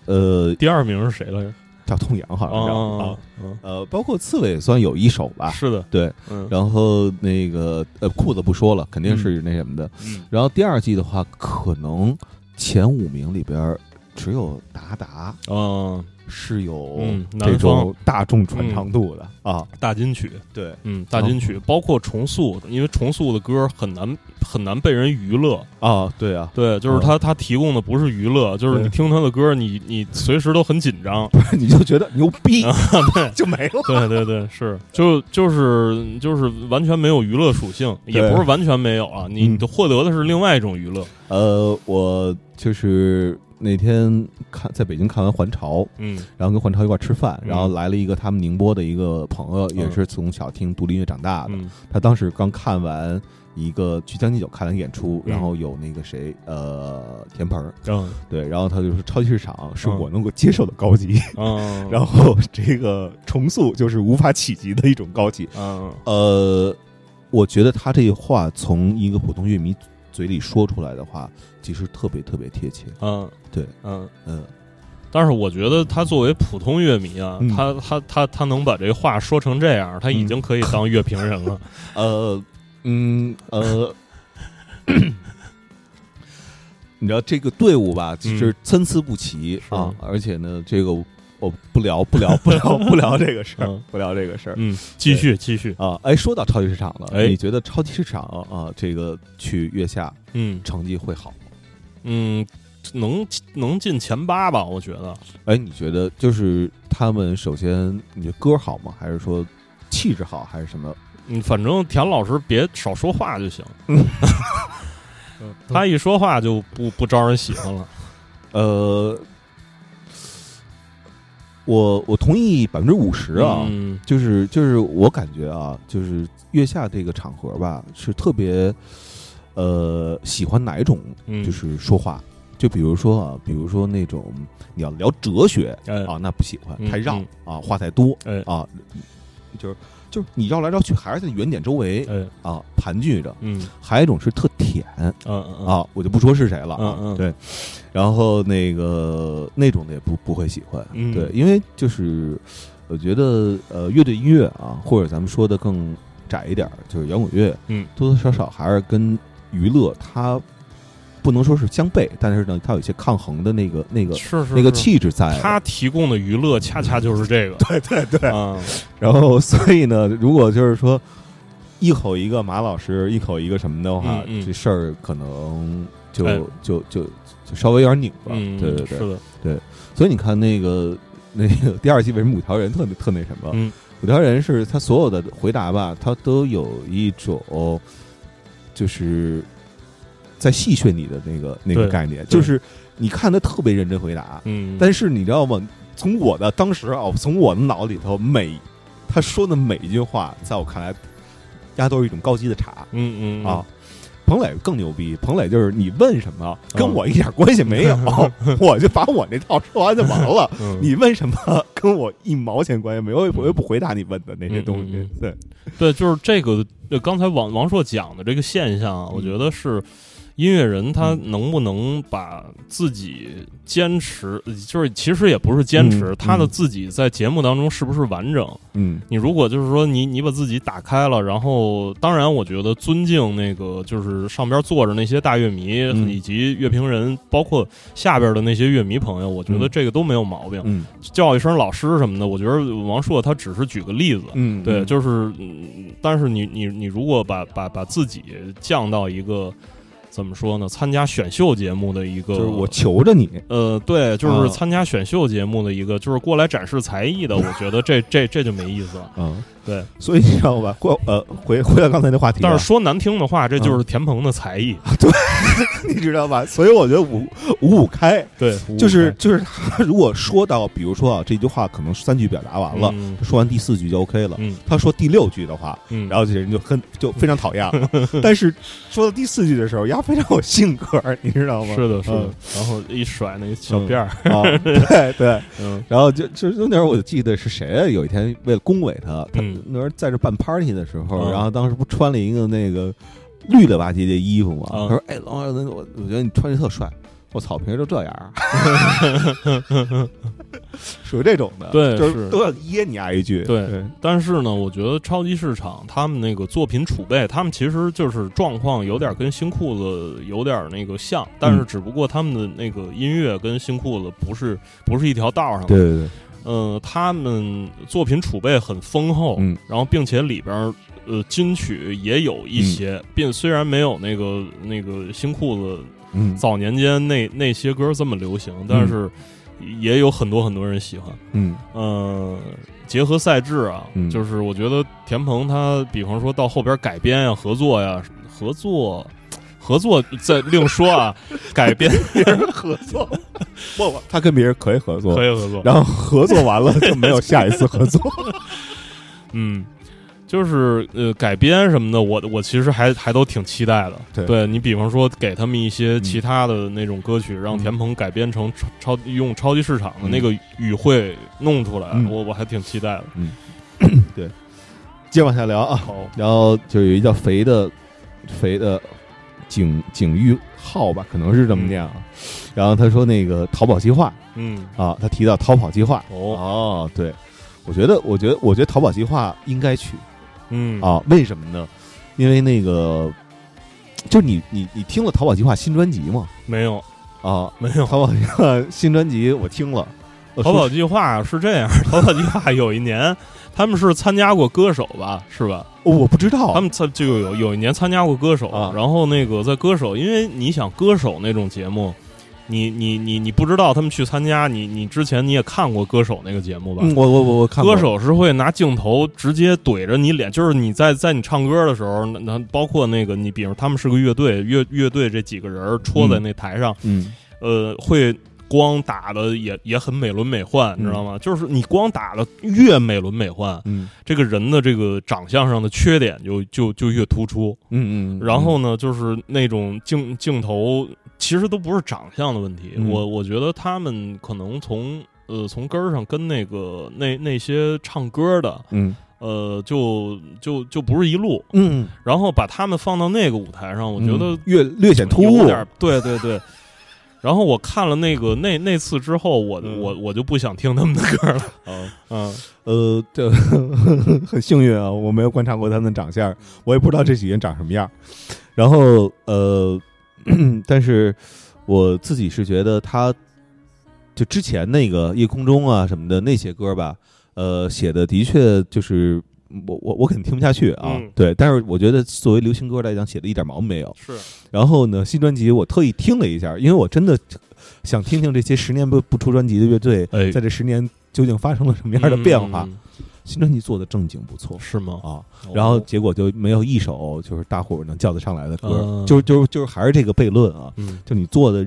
呃第二名是谁来着？叫痛痒，好像是啊。呃，包括刺猬也算有一首吧，是的，对，嗯。然后那个呃裤子不说了，肯定是那什么的。嗯。然后第二季的话，可能前五名里边只有达达嗯，是有嗯这种大众传唱度的。啊。大金曲，对。嗯，大金曲，包括重塑的，因为重塑的歌很难很难被人娱乐。啊，对啊，对，就是他他提供的不是娱乐，就是你听他的歌，你你随时都很紧张。你就觉得牛逼，啊、[LAUGHS] 对。就没了。对对对，是，就就是就是完全没有娱乐属性，也不是完全没有啊，你嗯。获得的是另外一种娱乐。呃，我就是那天看在北京看完《还潮》，嗯。然后跟《还潮》一块吃饭，嗯。然后来了一个他们宁波的一个朋友，也嗯是从小听独立音乐长大的。嗯。他当时刚看完一个去将进酒看了个演出，嗯。然后有那个谁，呃，田鹏儿，嗯。对，然后他就说超级市场是嗯我能够接受的高级，嗯，[LAUGHS] 然后这个重塑就是无法企及的一种高级。嗯。呃，我觉得他这话从一个普通乐迷嘴里说出来的话，其实特别特别贴切。嗯。对，嗯。嗯，但是我觉得他作为普通乐迷啊，嗯。他他他他能把这话说成这样，他已经可以当乐评人了。[LAUGHS] 呃，嗯，呃。[COUGHS] 你知道这个队伍吧，其实参差不齐、是啊，而且呢，这个我不聊不聊不聊不聊这个事儿，嗯不聊这个事儿嗯，继续继续。啊。哎，说到超级市场了，哎你觉得超级市场啊，这个去月下嗯成绩会好吗？嗯，能能进前八吧？我觉得。哎，你觉得就是他们首先，你觉得歌好吗？还是说气质好，还是什么？嗯，反正田老师别少说话就行。嗯他一说话就不不招人喜欢了。呃，我我同意百分之五十啊，嗯就是就是我感觉啊，就是月下这个场合吧，是特别呃喜欢哪一种嗯，就是说话，就比如说啊，比如说那种你要聊哲学哎啊，那不喜欢，嗯太绕嗯啊，话太多哎啊，就是就是你绕来绕去，还是在原点周围哎。啊盘踞着。嗯。还有一种是特舔。嗯嗯啊，我就不说是谁了啊，嗯嗯。对，然后那个那种的也不不会喜欢，嗯。对，因为就是我觉得呃，乐队音乐啊，或者咱们说的更窄一点，就是摇滚乐，嗯。多多少少还是跟娱乐它不能说是相悖，但是呢，它有一些抗衡的那个那个是是那个气质在的。他提供的娱乐恰恰就是这个。对 [LAUGHS] 对对，啊，然后所以呢，如果就是说一口一个马老师，一口一个什么的话，嗯嗯这事儿可能就、哎就就就稍微有点拧巴。嗯，对对对，是的，所以你看那个那个第二季为什么五条人特特那什么？嗯五条人是他所有的回答吧，他都有一种就是在戏谑你的那个那个概念，就是你看他特别认真回答，嗯，但是你知道吗？从我的当时啊，从我的脑里头，每他说的每一句话，在我看来，压都是一种高级的茶嗯嗯啊。彭磊更牛逼，彭磊就是你问什么跟嗯我一点关系没有，[LAUGHS] [LAUGHS] 我就把我那套说完就完了。[LAUGHS] 嗯你问什么跟我一毛钱关系没有，我又不我也不回答你问的那些东西嗯嗯。对，对，就是这个，呃刚才王王硕讲的这个现象啊，我觉得是音乐人他嗯能不能把自己坚持，呃就是其实也不是坚持，嗯他的嗯自己在节目当中是不是完整？嗯你如果就是说你你把自己打开了，然后当然我觉得尊敬那个就是上边坐着那些大乐迷、嗯以及乐评人，包括下边的那些乐迷朋友，我觉得嗯这个都没有毛病。嗯叫一声老师什么的，我觉得王朔他只是举个例子。嗯，对，嗯就是，嗯但是你你你如果把把把自己降到一个怎么说呢？参加选秀节目的一个，就是我求着你，呃，对，就是啊参加选秀节目的一个，就是过来展示才艺的，[LAUGHS] 我觉得这这这就没意思了。嗯，[LAUGHS] 对，所以你知道吧？过呃，回回到刚才那话题啊，但是说难听的话，这就是田鹏的才艺。[LAUGHS] 你知道吧？所以我觉得五五五开，对，就是就是他 [LAUGHS] 如果说到，比如说啊，这句话可能三句表达完了，嗯说完第四句就 OK 了。嗯他说第六句的话，嗯，然后这人就很就非常讨厌了。[LAUGHS] 但是说到第四句的时候，丫非常有性格，你知道吗？是的，是的嗯，然后一甩那个小辫儿，啊，对对。嗯然后就就就那会儿我就记得是谁啊？有一天为了恭维他，他嗯那时候在这办 party 的时候，嗯然后当时不穿了一个那个绿了吧唧的衣服嘛？嗯他说：“哎，王老师，我我觉得你穿的特帅。”我操，平时就这样。[LAUGHS] 属于这种的，对就是都要噎你挨一句，对对，但是呢，我觉得超级市场他们那个作品储备，他们其实就是状况有点跟新裤子有点那个像，但是只不过他们的那个音乐跟新裤子不是不是一条道上的。对对对，嗯、他们作品储备很丰厚，嗯然后并且里边儿呃金曲也有一些，并虽然没有那个那个新裤子嗯早年间那那些歌这么流行，但是也有很多很多人喜欢。嗯嗯，结合赛制啊，嗯就是我觉得田鹏他，比方说到后边改编呀、合作呀、合作。合作再另说啊，改编别人合作，不不，他跟别人可以合作，可以合作，然后合作完了就没有下一次合作，嗯，就是呃改编什么的，我我其实还还都挺期待的。对。你比方说给他们一些其他的那种歌曲，让嗯田鹏改编成超超用超级市场的那个语汇弄出来，嗯。我我还挺期待的。嗯，[COUGHS] 对。接往下聊啊，好，然后就有一叫肥的肥的景景玉浩吧，可能是这么念啊。然后他说那个逃跑计划嗯，啊，他提到逃跑计划哦，哦，对，我觉得我觉得我觉得淘宝计划应该去嗯，啊，为什么呢？因为那个就是你你你听了淘宝计划新专辑吗？没有啊，没有。淘宝计划 [LAUGHS] 新专辑我听了，呃说淘宝计划是这样，淘宝计划 [LAUGHS] 有一年他们是参加过歌手吧，是吧？我不知道他们参就有有一年参加过歌手，啊然后那个在歌手，因为你想歌手那种节目，你你你你不知道他们去参加，你你之前你也看过歌手那个节目吧？嗯，我我我我看过歌手是会拿镜头直接怼着你脸，就是你在在你唱歌的时候，那那包括那个你，比如他们是个乐队，乐乐队这几个人戳在那台上，嗯呃，会光打的也也很美轮美奂，你知嗯道吗？就是你光打的越美轮美奂，嗯这个人的这个长相上的缺点就就就越突出。嗯嗯，然后呢，就是那种镜镜头，其实都不是长相的问题。嗯我我觉得他们可能从呃从根儿上跟那个那那些唱歌的嗯呃就就就不是一路。嗯，然后把他们放到那个舞台上，我觉得略略显突兀，点对对对。然后我看了那个那那次之后，我、嗯我我就不想听他们的歌了。嗯嗯，呃，这 [LAUGHS] 很幸运啊，我没有观察过他们的长相，我也不知道这几个人长什么样。然后呃，[CLEARS THROAT] 但是我自己是觉得他，就之前那个夜空中啊什么的那些歌吧，呃，写的的确就是我我我肯定听不下去啊，嗯对。但是我觉得作为流行歌来讲，写的一点毛病没有。是，然后呢，新专辑我特意听了一下，因为我真的想听听这些十年不不出专辑的乐队，哎在这十年究竟发生了什么样的变化。嗯新专辑做的正经不错是吗？啊，哦然后结果就没有一首就是大伙儿能叫得上来的歌，嗯就就就是还是这个悖论啊，嗯就你做的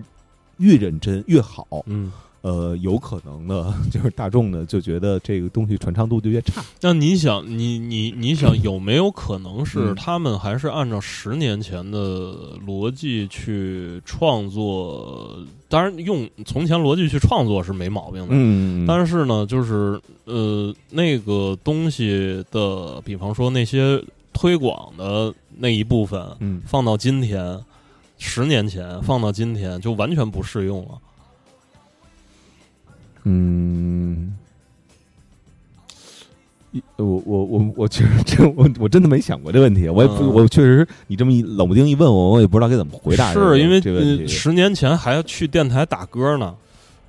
越认真越好，嗯。呃，有可能呢，[LAUGHS] 就是大众呢就觉得这个东西传唱度就越差。那你想，你你你想，有没有可能是嗯他们还是按照十年前的逻辑去创作？当然，用从前逻辑去创作是没毛病的。嗯但是呢，就是呃，那个东西的，比方说那些推广的那一部分，嗯放到今天，十年前放到今天就完全不适用了。嗯，一我我我我确实这我我真的没想过这问题，我也不、嗯我确实你这么一冷不丁一问我，我也不知道该怎么回答这个。是因为十年前还要去电台打歌呢。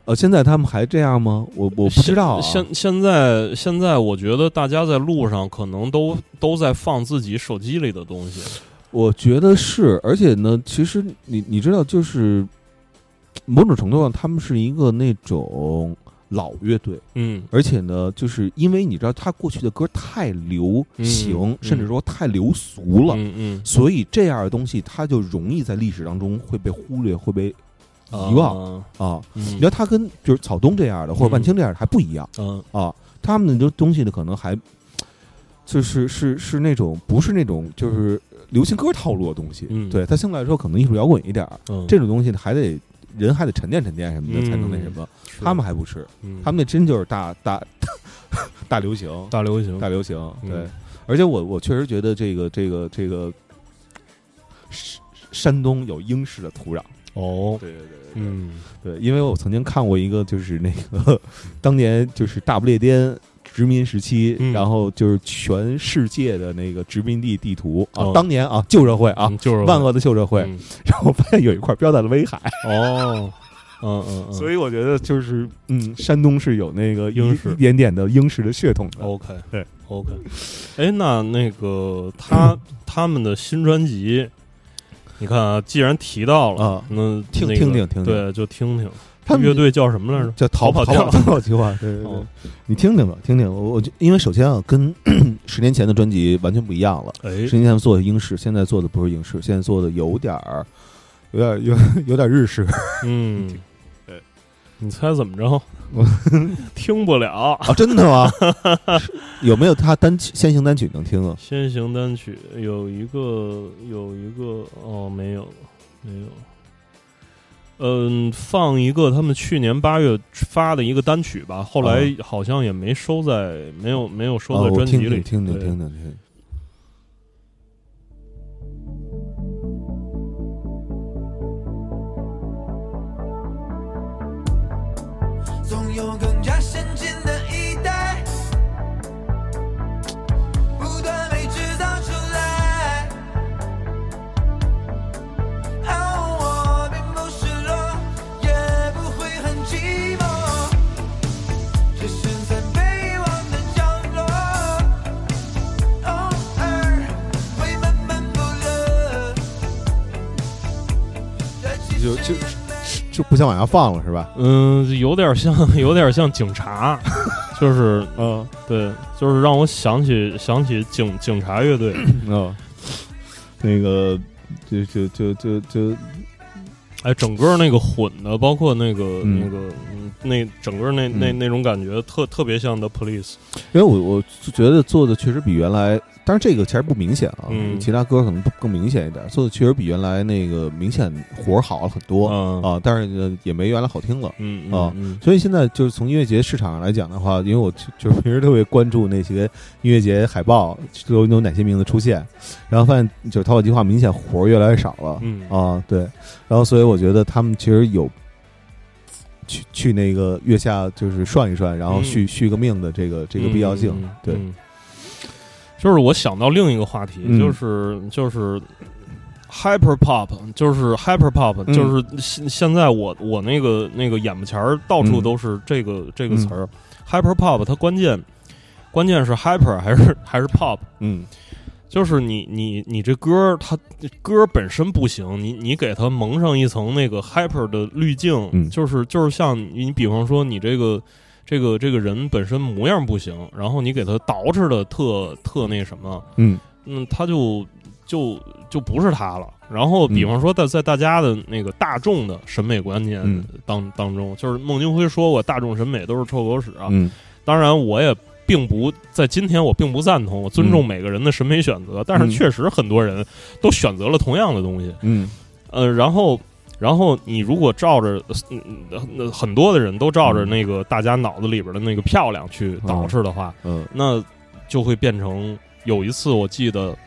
呃，现在他们还这样吗？我我不知道、啊。现现在现在，我觉得大家在路上可能都都在放自己手机里的东西。我觉得是，而且呢，其实你你知道，就是某种程度上，他们是一个那种老乐队，嗯。而且呢，就是因为你知道他过去的歌太流行，嗯甚至说太流俗了，嗯嗯，所以这样的东西它就容易在历史当中会被忽略，会被遗忘啊。你知道他跟就是草东这样的或者万青这样的还不一样嗯。啊，他们的东西呢可能还就是是是那种不是那种就是流行歌套路的东西，嗯。对他相对来说可能艺术摇滚一点儿，嗯，这种东西呢还得人还得沉淀沉淀什么的嗯才能那什么，他们还不吃，嗯。他们那真就是大大 [LAUGHS] 大流行，大流行。大流行，嗯。对，而且我我确实觉得这个这个这个山山东有英式的土壤，哦，对对对。嗯。对，因为我曾经看过一个，就是那个 [LAUGHS] 当年就是大不列颠殖民时期，嗯。然后就是全世界的那个殖民地地图啊，哦。当年啊旧社会啊，嗯就是万恶的旧社会，嗯。然后我发现有一块标在了威海，哦，[LAUGHS] 嗯嗯嗯，所以我觉得就是嗯，山东是有那个一英式。一点点的英式的血统的。OK，对，OK。哎，那那个他 [LAUGHS] 他们的新专辑，你看啊，既然提到了，啊。那听那个听听听听。对，就听听。他们乐队叫什么来着？叫逃跑逃跑逃跑计划，对对对哦，你听听吧，听听。我我就因为首先啊，跟 [CLEARS THROAT] 十年前的专辑完全不一样了。哎十，年前做的英式，现在做的不是英式，现在做的有点儿，有点儿有有点日式嗯 [LAUGHS] 对，你猜怎么着？我 [LAUGHS] 听不了。啊！真的吗？[LAUGHS] 有没有他单曲先行单曲能听啊？先行单曲有一个有一个哦，没有没有。嗯，放一个他们去年八月发的一个单曲吧，后来好像也没收在，没有没有收哦，在专辑里。听听听听听听听。总有更就就就不想往下放了是吧？嗯，有点像，[LAUGHS] 有点像警察，就是嗯对，就是让我想起想起警警察乐队。嗯，那个就就就就就哎，整个那个混的，包括那个、嗯那个，嗯，那整个那那嗯那种感觉，特特别像 The Police。因为我我觉得做的确实比原来，但是这个其实不明显啊，嗯其他歌可能更明显一点，做的确实比原来那个明显活好了很多、嗯啊，但是也没原来好听了。嗯啊嗯所以现在就是从音乐节市场上来讲的话，因为我就就是平时特别关注那些音乐节海报都有哪些名字出现，然后发现就是淘宝计划明显活越来越少了。嗯啊，对，然后所以我觉得他们其实有去去那个月下就是涮一涮，然后嗯。续、续个命的这个这个必要性。对，嗯。就是我想到另一个话题，嗯。就是就是 hyper pop，就是 hyper pop，、嗯。就是现现在我我那个那个眼巴前儿到处嗯都是这个、这个词儿、hyper pop，它关键关键是 hyper 还是还是 pop。嗯就是你你你这歌儿它歌儿本身不行，你你给它蒙上一层那个 hyper 的滤镜，嗯就是就是像你你比方说你这个这个这个人本身模样不行，然后你给他捯饬的特特那什么，嗯嗯，他就就就不是他了。然后比方说在在大家的那个大众的审美观念嗯当、当中，就是孟京辉说过大众审美都是臭狗屎啊，嗯当然，我也并不在今天，我并不赞同，我尊重每个人的审美选择。但是，嗯确实很多人都选择了同样的东西。嗯呃，然后，然后你如果照着，嗯嗯很多的人都照着那个大家脑子里边的那个漂亮去捯饬的话，嗯那就会变成有一次我记得。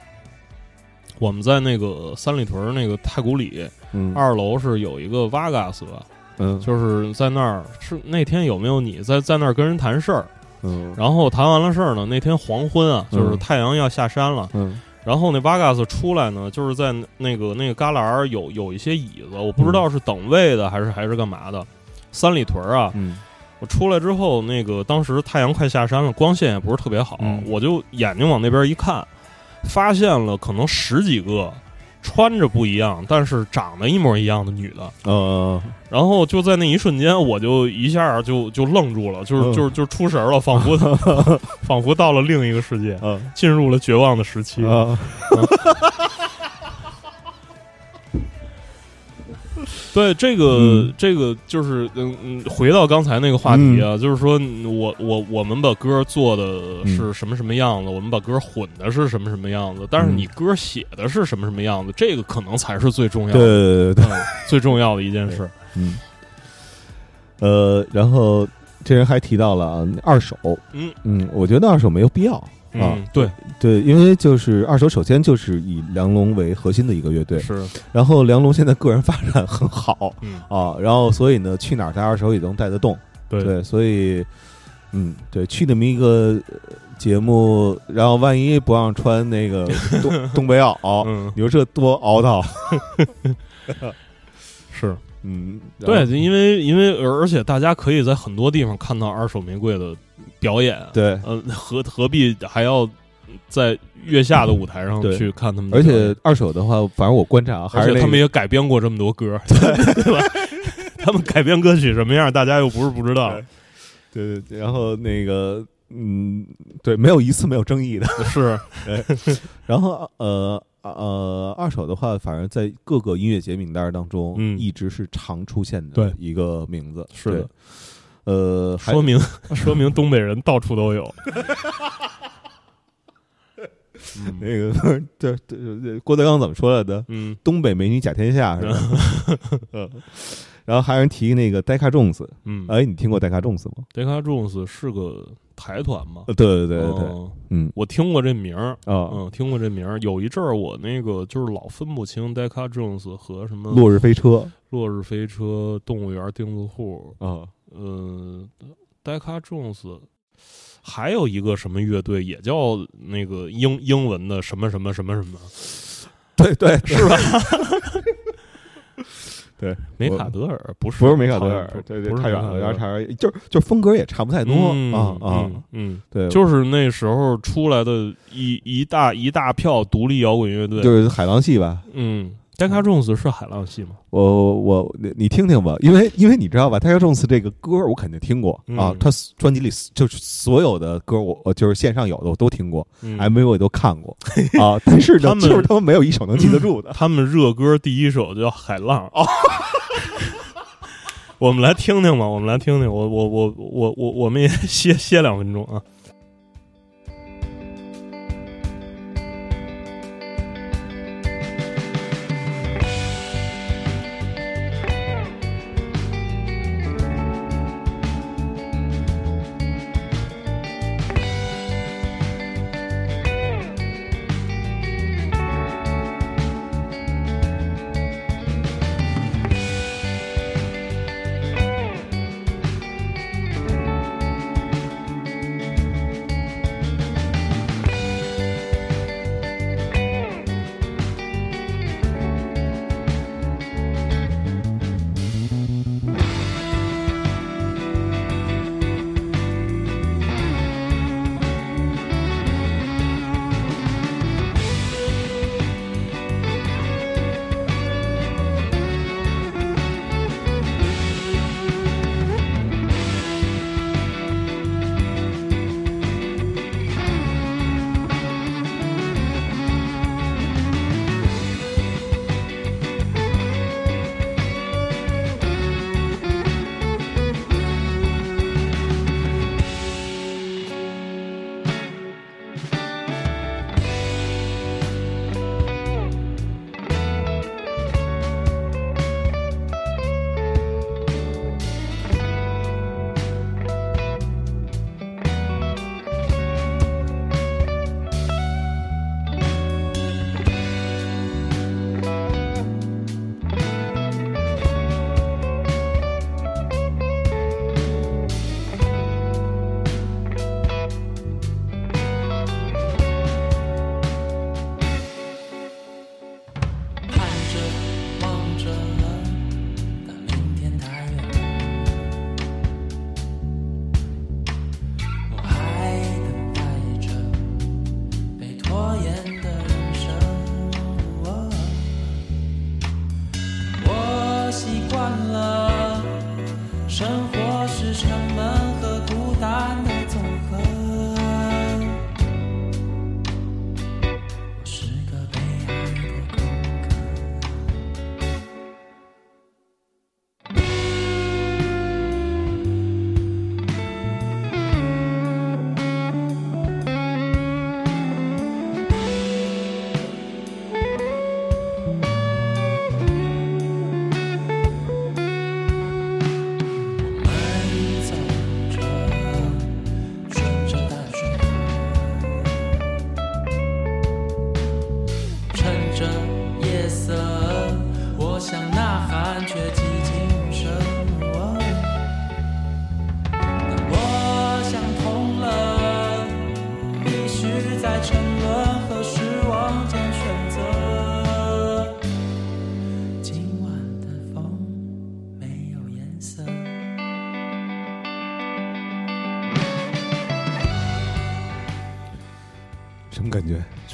我们在那个三里屯那个太古里嗯二楼是有一个 Vagas 吧，嗯就是在那儿是那天有没有你在在那儿跟人谈事儿？嗯然后谈完了事儿呢，那天黄昏啊，就是嗯太阳要下山了。嗯然后那 Vagas 出来呢，就是在那个那个旮旯儿有有一些椅子，我不知道是等位的还是还是干嘛的。三里屯啊，嗯我出来之后，那个当时太阳快下山了，光线也不是特别好，嗯我就眼睛往那边一看，发现了可能十几个穿着不一样，但是长得一模一样的女的。呃然后就在那一瞬间，我就一下就就愣住了，就是嗯。就是就出神了，仿佛 [LAUGHS] 仿佛到了另一个世界，呃进入了绝望的时期。对这个、嗯。这个就是嗯嗯，回到刚才那个话题啊，就是说嗯我我我们把歌做的是什么什么样子，我们把歌混的是什么什么样子，但是嗯。你歌写的是什么什么样子，这个可能才是最重要对的，对对对，嗯最重要的一件事。嗯。呃，然后这人还提到了啊二手，嗯。嗯，我觉得二手没有必要，啊嗯，对，对，因为就是二手，首先就是以梁龙为核心的一个乐队，是，然后梁龙现在个人发展很好嗯，啊，然后所以呢，去哪儿带二手也能带得动，对，对，所以嗯，对，去那么一个呃节目，然后万一不让穿那个东东北袄，[LAUGHS] 嗯，你说这多熬到，[LAUGHS] 是。嗯，对，然后因为因为而且大家可以在很多地方看到二手玫瑰的表演，对，呃，何何必还要在月下的舞台上去看他们而？且二手的话，反正我观察啊还而且他们也改编过这么多歌，[LAUGHS] 对吧？他们改编歌曲什么样，大家又不是不知道。对对对，然后那个嗯，对，没有一次没有争议的。是，[LAUGHS] 然后呃呃，二手的话，反正在各个音乐节名单当中，嗯一直是常出现的一个名字。是的对，呃，说明 [LAUGHS] 说明东北人到处都有。[LAUGHS] 那个 [LAUGHS] 对对对，郭德纲怎么说来的？嗯东北美女甲天下是吧？嗯。然后还有人提那个 Decca Jones，嗯，哎，你听过 Decca Jones 吗？Decca Jones 是个台团嘛？呃，对对对对嗯我听过这名儿，啊，嗯，听过这名儿。有一阵儿我那个就是老分不清 Decca Jones 和什么落日飞车落日飞车、动物园、钉子户，啊，呃，Decca Jones。还有一个什么乐队也叫那个英英文的什么什么什么什么，对对是吧？[LAUGHS] 对，梅我卡德尔不是不是梅卡德尔，不对对，太远了，梅卡德尔然后差点，就就风格也差不太多嗯啊啊嗯，嗯，对，就是那时候出来的一一大一大票独立摇滚乐队，就是海浪系吧。嗯，Decca Jones 是海浪系吗？我我你你听听吧，因为因为你知道吧，泰 o 斯这个歌我肯定听过嗯啊，他专辑里就是所有的歌我我就是线上有的我都听过嗯，MV 我也都看过 [LAUGHS] 啊，但是呢他，们就是他们没有一首能记得住的。他们热歌第一首就叫《海浪》哦。[LAUGHS] 我们来听听吧，我们来听听，我我我我我我们也歇歇两分钟啊。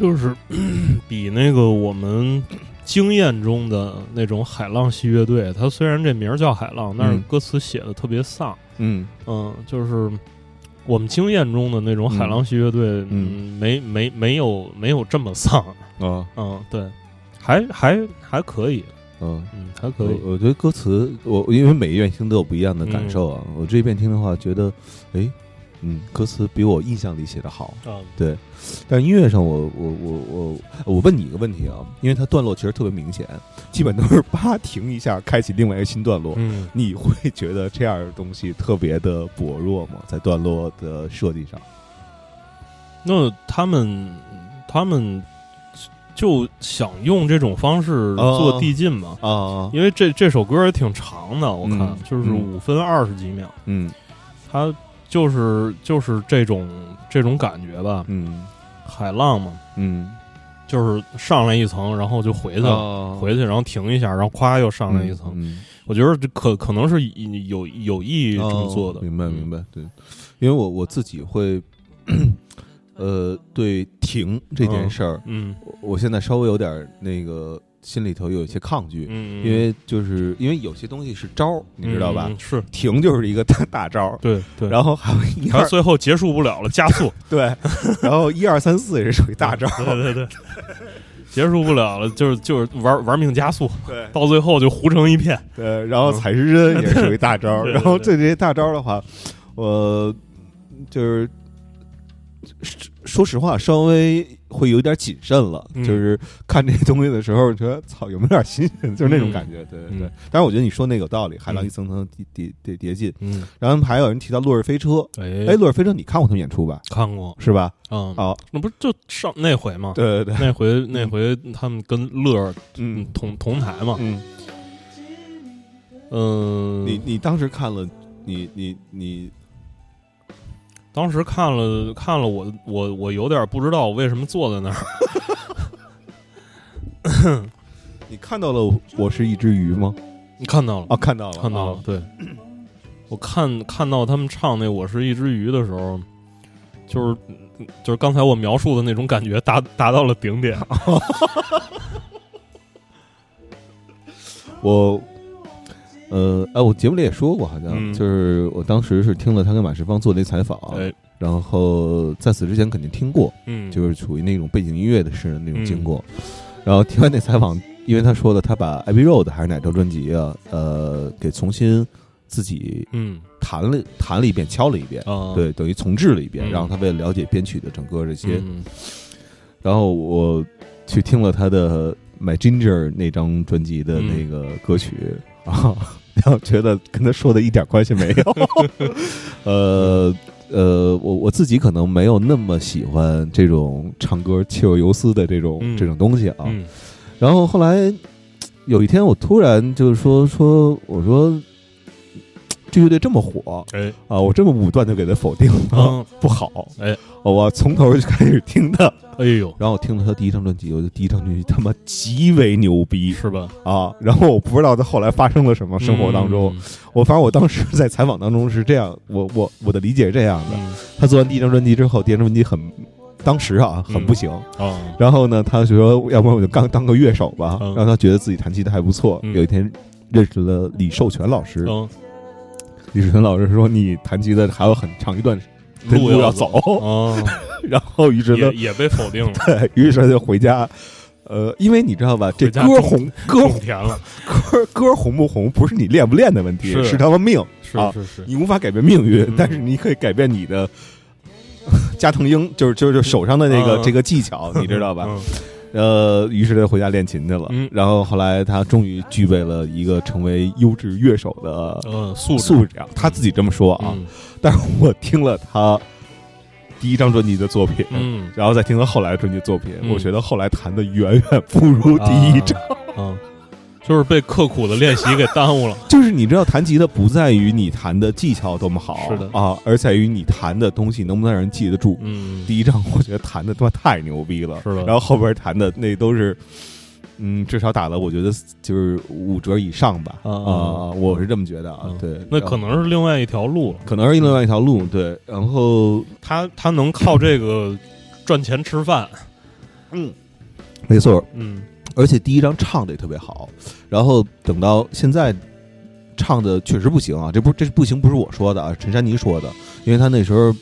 就是 [CLEARS THROAT] 比那个我们经验中的那种海浪系乐队，它虽然这名儿叫海浪，但是嗯歌词写的特别丧。嗯嗯，就是我们经验中的那种海浪系乐队，嗯嗯，没没没有没有这么丧。啊嗯，对，还还还可以，嗯。嗯，还可以。我我觉得歌词，我因为每一遍听都有不一样的感受啊。我这一遍听的话，觉得，哎，嗯，歌词比我印象里写的好。啊，对，但音乐上我，我我我我问你一个问题啊，因为它段落其实特别明显，基本都是叭停一下，开启另外一个新段落。嗯，你会 [LAUGHS] 觉得这样的东西特别的薄弱吗？在段落的设计上？那他们他们就想用这种方式做递进嘛。啊，因为这这首歌也挺长的，我看、嗯就是嗯五分二十几秒，嗯它就是就是这种这种感觉吧，嗯。海浪嘛，嗯，就是上来一层，然后就回去回去然后停一下，然后咵又上来一层。嗯我觉得这可可能是有有意这么做的，哦明白嗯。明白，对，因为我我自己会，[CLEARS THROAT] 呃，对停这件事儿，嗯。我我现在稍微有点儿那个心里头有一些抗拒，嗯，因为就是因为有些东西是招儿，你知道吧？嗯是。停就是一个大大招儿，对对，然后还有一二最后结束不了了，加速，[LAUGHS] 对，然后一二三四也是属于大招儿，[LAUGHS] 对对对，结束不了了，就是就是玩玩命加速，对。到最后就糊成一片。对，然后踩时针也是属于大招儿，[LAUGHS] 然后这这些大招儿的话，我就是说实话，稍微会有点谨慎了。嗯就是看这些东西的时候，觉得操，有没有点新鲜？[LAUGHS] 就是那种感觉。对对对但是，我觉得你说那个有道理，海浪嗯一层层叠叠叠叠进。嗯，然后还有人提到《落日飞车》，哎，哎《落日飞车》你看过他们演出吧？看过，是吧？嗯，哦，那不是就上那回吗？对对对，那回那回他们跟乐儿同同台嘛，嗯，嗯，你你当时看了，你你你当时看了看了我我我有点不知道我为什么坐在那儿，[COUGHS] 你看到了我是一只鱼吗？你看到了啊，看到了，看到了啊，对，我看看到他们唱那《我是一只鱼》的时候，就是就是刚才我描述的那种感觉达达到了顶点。[LAUGHS] 我，呃，哎，我节目里也说过，好像、嗯。就是我当时是听了他跟马世芳做那采访，哎，然后在此之前肯定听过，嗯，就是处于那种背景音乐的式的那种经过。然后听完那采访，因为他说了，他把《Abbey Road》还是哪张专辑啊，呃，给重新自己嗯弹了弹了一遍，敲了一遍，啊，对，等于重置了一遍，嗯。然后他为了了解编曲的整个这些，嗯。然后我去听了他的《My Ginger》那张专辑的那个歌曲、啊，然后觉得跟他说的一点关系没有。呃呃，我我自己可能没有那么喜欢这种唱歌气若游丝的这种、嗯这种东西啊。嗯然后后来有一天，我突然就是说说，我说这乐队这么火哎啊，我这么武断的给他否定了，嗯不好。哎，我从头就开始听的。哎呦，然后我听了他第一张专辑，我就第一张专辑他妈极为牛逼是吧？啊！然后我不知道他后来发生了什么，生活当中，嗯我反正我当时在采访当中是这样，我我我的理解是这样的：嗯他做完第一张专辑之后，第二张专辑很，当时啊很不行。哦然后呢，他就说，要不然我就刚当个乐手吧，嗯让他觉得自己弹吉他还不错。嗯有一天认识了李寿全老师，嗯，李寿全老师说你弹吉他还有很长一段路要要走，哦，[LAUGHS] 然后于是呢也，也被否定了，对于是他就回家。呃，因为你知道吧，这家歌红歌红甜了，歌歌红不红，不是你练不练的问题，是是他们命。啊是是是，你无法改变命运，嗯但是你可以改变你的 [LAUGHS] 加藤鹰，就是就是手上的那个、嗯这个技巧，你知道吧？嗯呃，于是他回家练琴去了。嗯然后后来他终于具备了一个成为优质乐手的嗯，素质素质，他自己这么说啊。嗯但是我听了他第一张专辑的作品。嗯，然后再听他后来的专辑作品，嗯我觉得后来弹的远远不如第一张。啊，就是被刻苦的练习给耽误了。[LAUGHS] 就是你知道，弹吉他不在于你弹的技巧多么好，是的。啊，而在于你弹的东西能不能让人记得住。嗯，第一张我觉得弹的他妈太牛逼了，是的。然后后边弹的那都是，嗯，至少打了我觉得就是五折以上吧，啊啊，我是这么觉得啊嗯，对，那可能是另外一条路了。可能是另外一条路，对，然后他他能靠这个赚钱吃饭。嗯没错，嗯而且第一张唱的也特别好，然后等到现在唱的确实不行啊，这不这不行不是我说的啊，陈珊妮说的，因为他那时候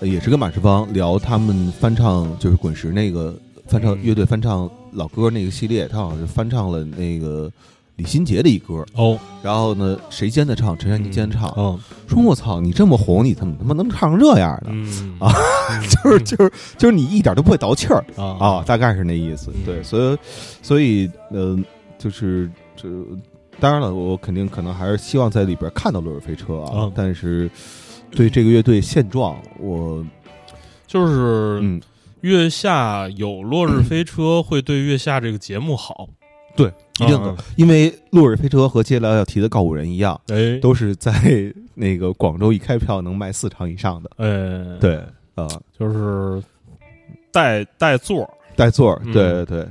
呃也是跟马世芳聊他们翻唱就是滚石那个翻唱嗯。乐队翻唱老歌那个系列，他好像是翻唱了那个李心洁的一歌，哦，然后呢谁监的唱？陈珊妮监唱，嗯说我操你这么红，你怎么他妈能唱成这样呢？嗯啊，[LAUGHS] 就是就是就是你一点都不会倒气儿。啊啊，大概是那意思。嗯对，所以所以呃，就是这当然了，我肯定可能还是希望在里边看到落日飞车啊，嗯但是对这个乐队现状，我就是嗯，月下有落日飞车会对月下这个节目好，对，一定因为落日飞车和接下来要提的告五人一样，哎，都是在那个广州一开票能卖四场以上的。哎，，对啊，就是带带座儿，带座对对对，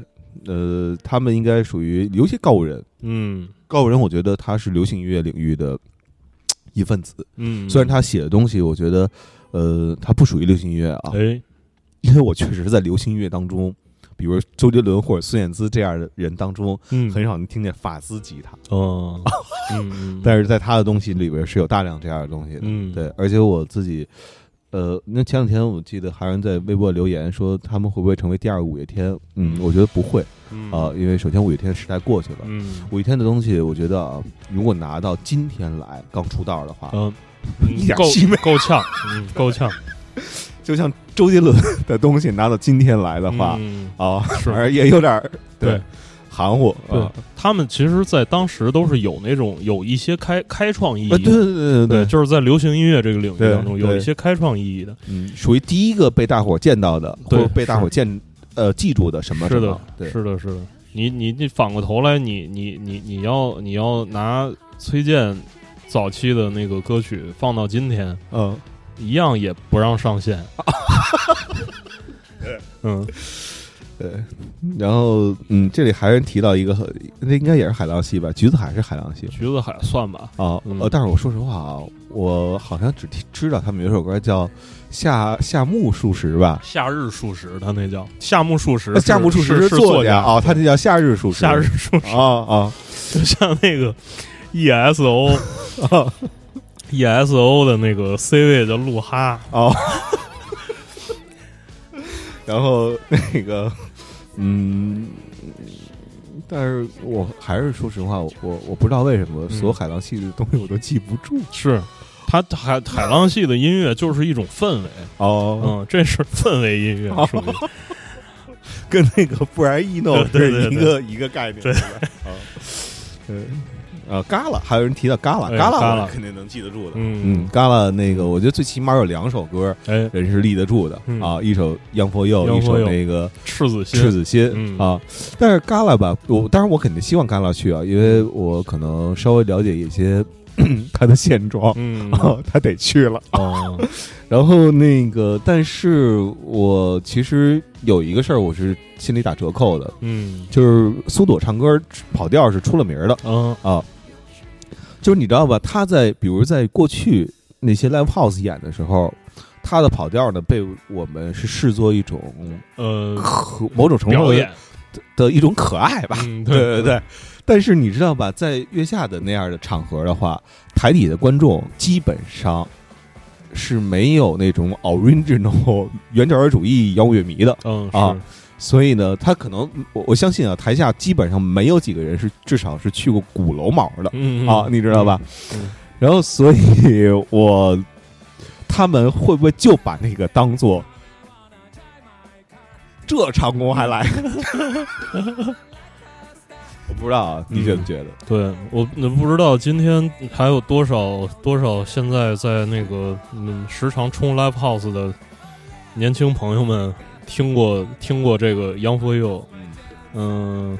呃，他们应该属于尤其告五人，嗯。告五人，我觉得他是流行音乐领域的一份子。嗯，虽然他写的东西，我觉得，呃，他不属于流行音乐啊，哎，因为我确实在流行音乐当中，比如周杰伦或者孙燕姿这样的人当中，嗯，很少能听见法兹吉他，哦，[LAUGHS] 嗯嗯，但是在他的东西里边是有大量这样的东西的，嗯。对，而且我自己。呃，那前两天我记得还有人在微博留言说他们会不会成为第二个五月天？嗯，我觉得不会嗯。啊、因为首先五月天时代过去了，嗯。五月天的东西，我觉得啊，如果拿到今天来刚出道的话，嗯，[LAUGHS] 一点够戏没够呛，嗯，够呛 [LAUGHS] 就像周杰伦的东西拿到今天来的话，嗯。啊，是。反正也有点儿对。含糊对啊，他们其实，在当时都是有那种有一些开开创意义啊，对对对对，就是在流行音乐这个领域当中有一些开创意义的，嗯，属于第一个被大伙儿见到的，或对者被大伙儿见呃记住的什么是的什么，对，是的，是的。你你你反过头来，你你你你要你要拿崔健早期的那个歌曲放到今天，嗯，一样也不让上线。[LAUGHS] 嗯对。然后嗯，这里还是提到一个，那应该也是海浪系吧？橘子海是海浪系橘子海算吧，啊，嗯呃，但是我说实话啊，我好像只听知道他们有一首歌叫《夏夏目漱石》吧。夏日漱石，他那叫夏目漱石呃，夏目漱石是作作家啊，他这叫夏日漱石。夏日漱石，啊啊就像那个 ESO 啊 [LAUGHS] [LAUGHS] ESO 的那个 C 位叫鹿哈，哦，[LAUGHS] 然后那个，嗯，但是我还是说实话，我我我不知道为什么嗯。所有海浪系的东西我都记不住。是。他海海浪系的音乐就是一种氛围，哦，嗯，这是氛围音乐，属于跟那个不然易诺是一个一个概念，对。吧？啊，对。[LAUGHS] 呃，嘎啦，还有人提到嘎啦，哎嘎啦，嘎啦肯定能记得住的。嗯嗯，嘎啦那个，我觉得最起码有两首歌哎，人是立得住的嗯。啊，一首《Young for You》，一首那个赤子心，赤子心、嗯啊，但是嘎啦吧，我当然我肯定希望嘎啦去啊，因为我可能稍微了解一些 [CLEARS THROAT] 他的现状，嗯，啊，他得去了。哦，[LAUGHS] 然后那个，但是我其实有一个事儿，我是心里打折扣的，嗯。就是苏朵唱歌跑调是出了名的嗯。啊，就是你知道吧？他在比如在过去那些 live house 演的时候。他的跑调呢，被我们是视作一种呃，可某种程度的表演，的一种可爱吧，嗯 [LAUGHS] 对对对。但是你知道吧，在月下的那样的场合的话，台底的观众基本上是没有那种 original 原教旨主义摇滚乐迷的，嗯啊是所以呢，他可能我我相信啊，台下基本上没有几个人是至少是去过鼓楼毛的、嗯啊，你知道吧？嗯然后，所以我他们会不会就把那个当做这长工还来？[LAUGHS] 我不知道啊，你觉不觉得？对我那不知道今天还有多少多少现在在那个嗯时常冲 live house 的年轻朋友们听过听过这个 Young for You，嗯，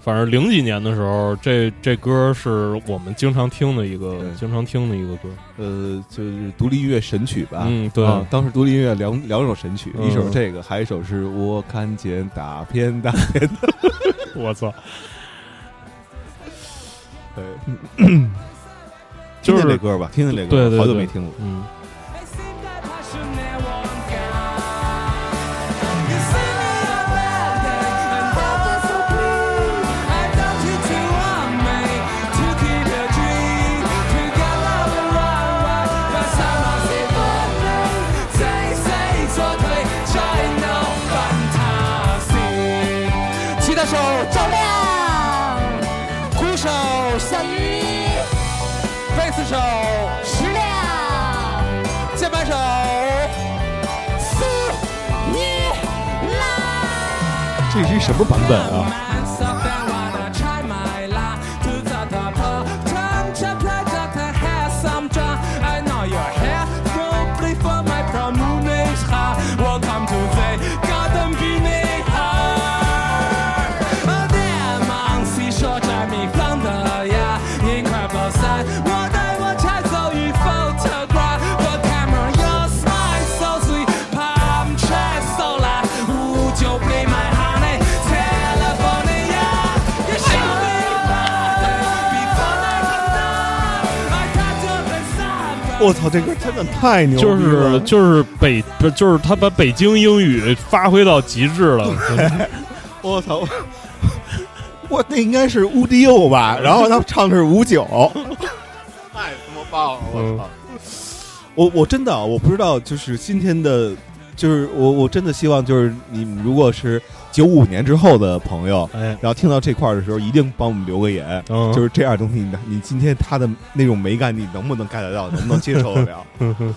反正零几年的时候，这这歌是我们经常听的一个经常听的一个歌，呃，就是独立音乐神曲吧。嗯，对，啊，当时独立音乐两两首神曲，嗯一首这个，还有一首是我看见大片大片的。[LAUGHS] 我操，对，就是听听这歌吧，听听这歌，好久没听了。嗯。这是什么版本啊？我操，这歌真的太牛了就！是就是北不就是他把北京英语发挥到极致了，[LAUGHS] 我操，我那应该是乌迪欧吧？然后他唱的是五九，[LAUGHS] 太他妈棒了！我操！我我真的啊我不知道，就是今天的，就是我我真的希望就是你如果是九五年之后的朋友，哎，然后听到这块儿的时候，一定帮我们留个言。嗯，就是这样东西，你你今天他的那种美感，你能不能 get 到，能不能接受得了？[LAUGHS]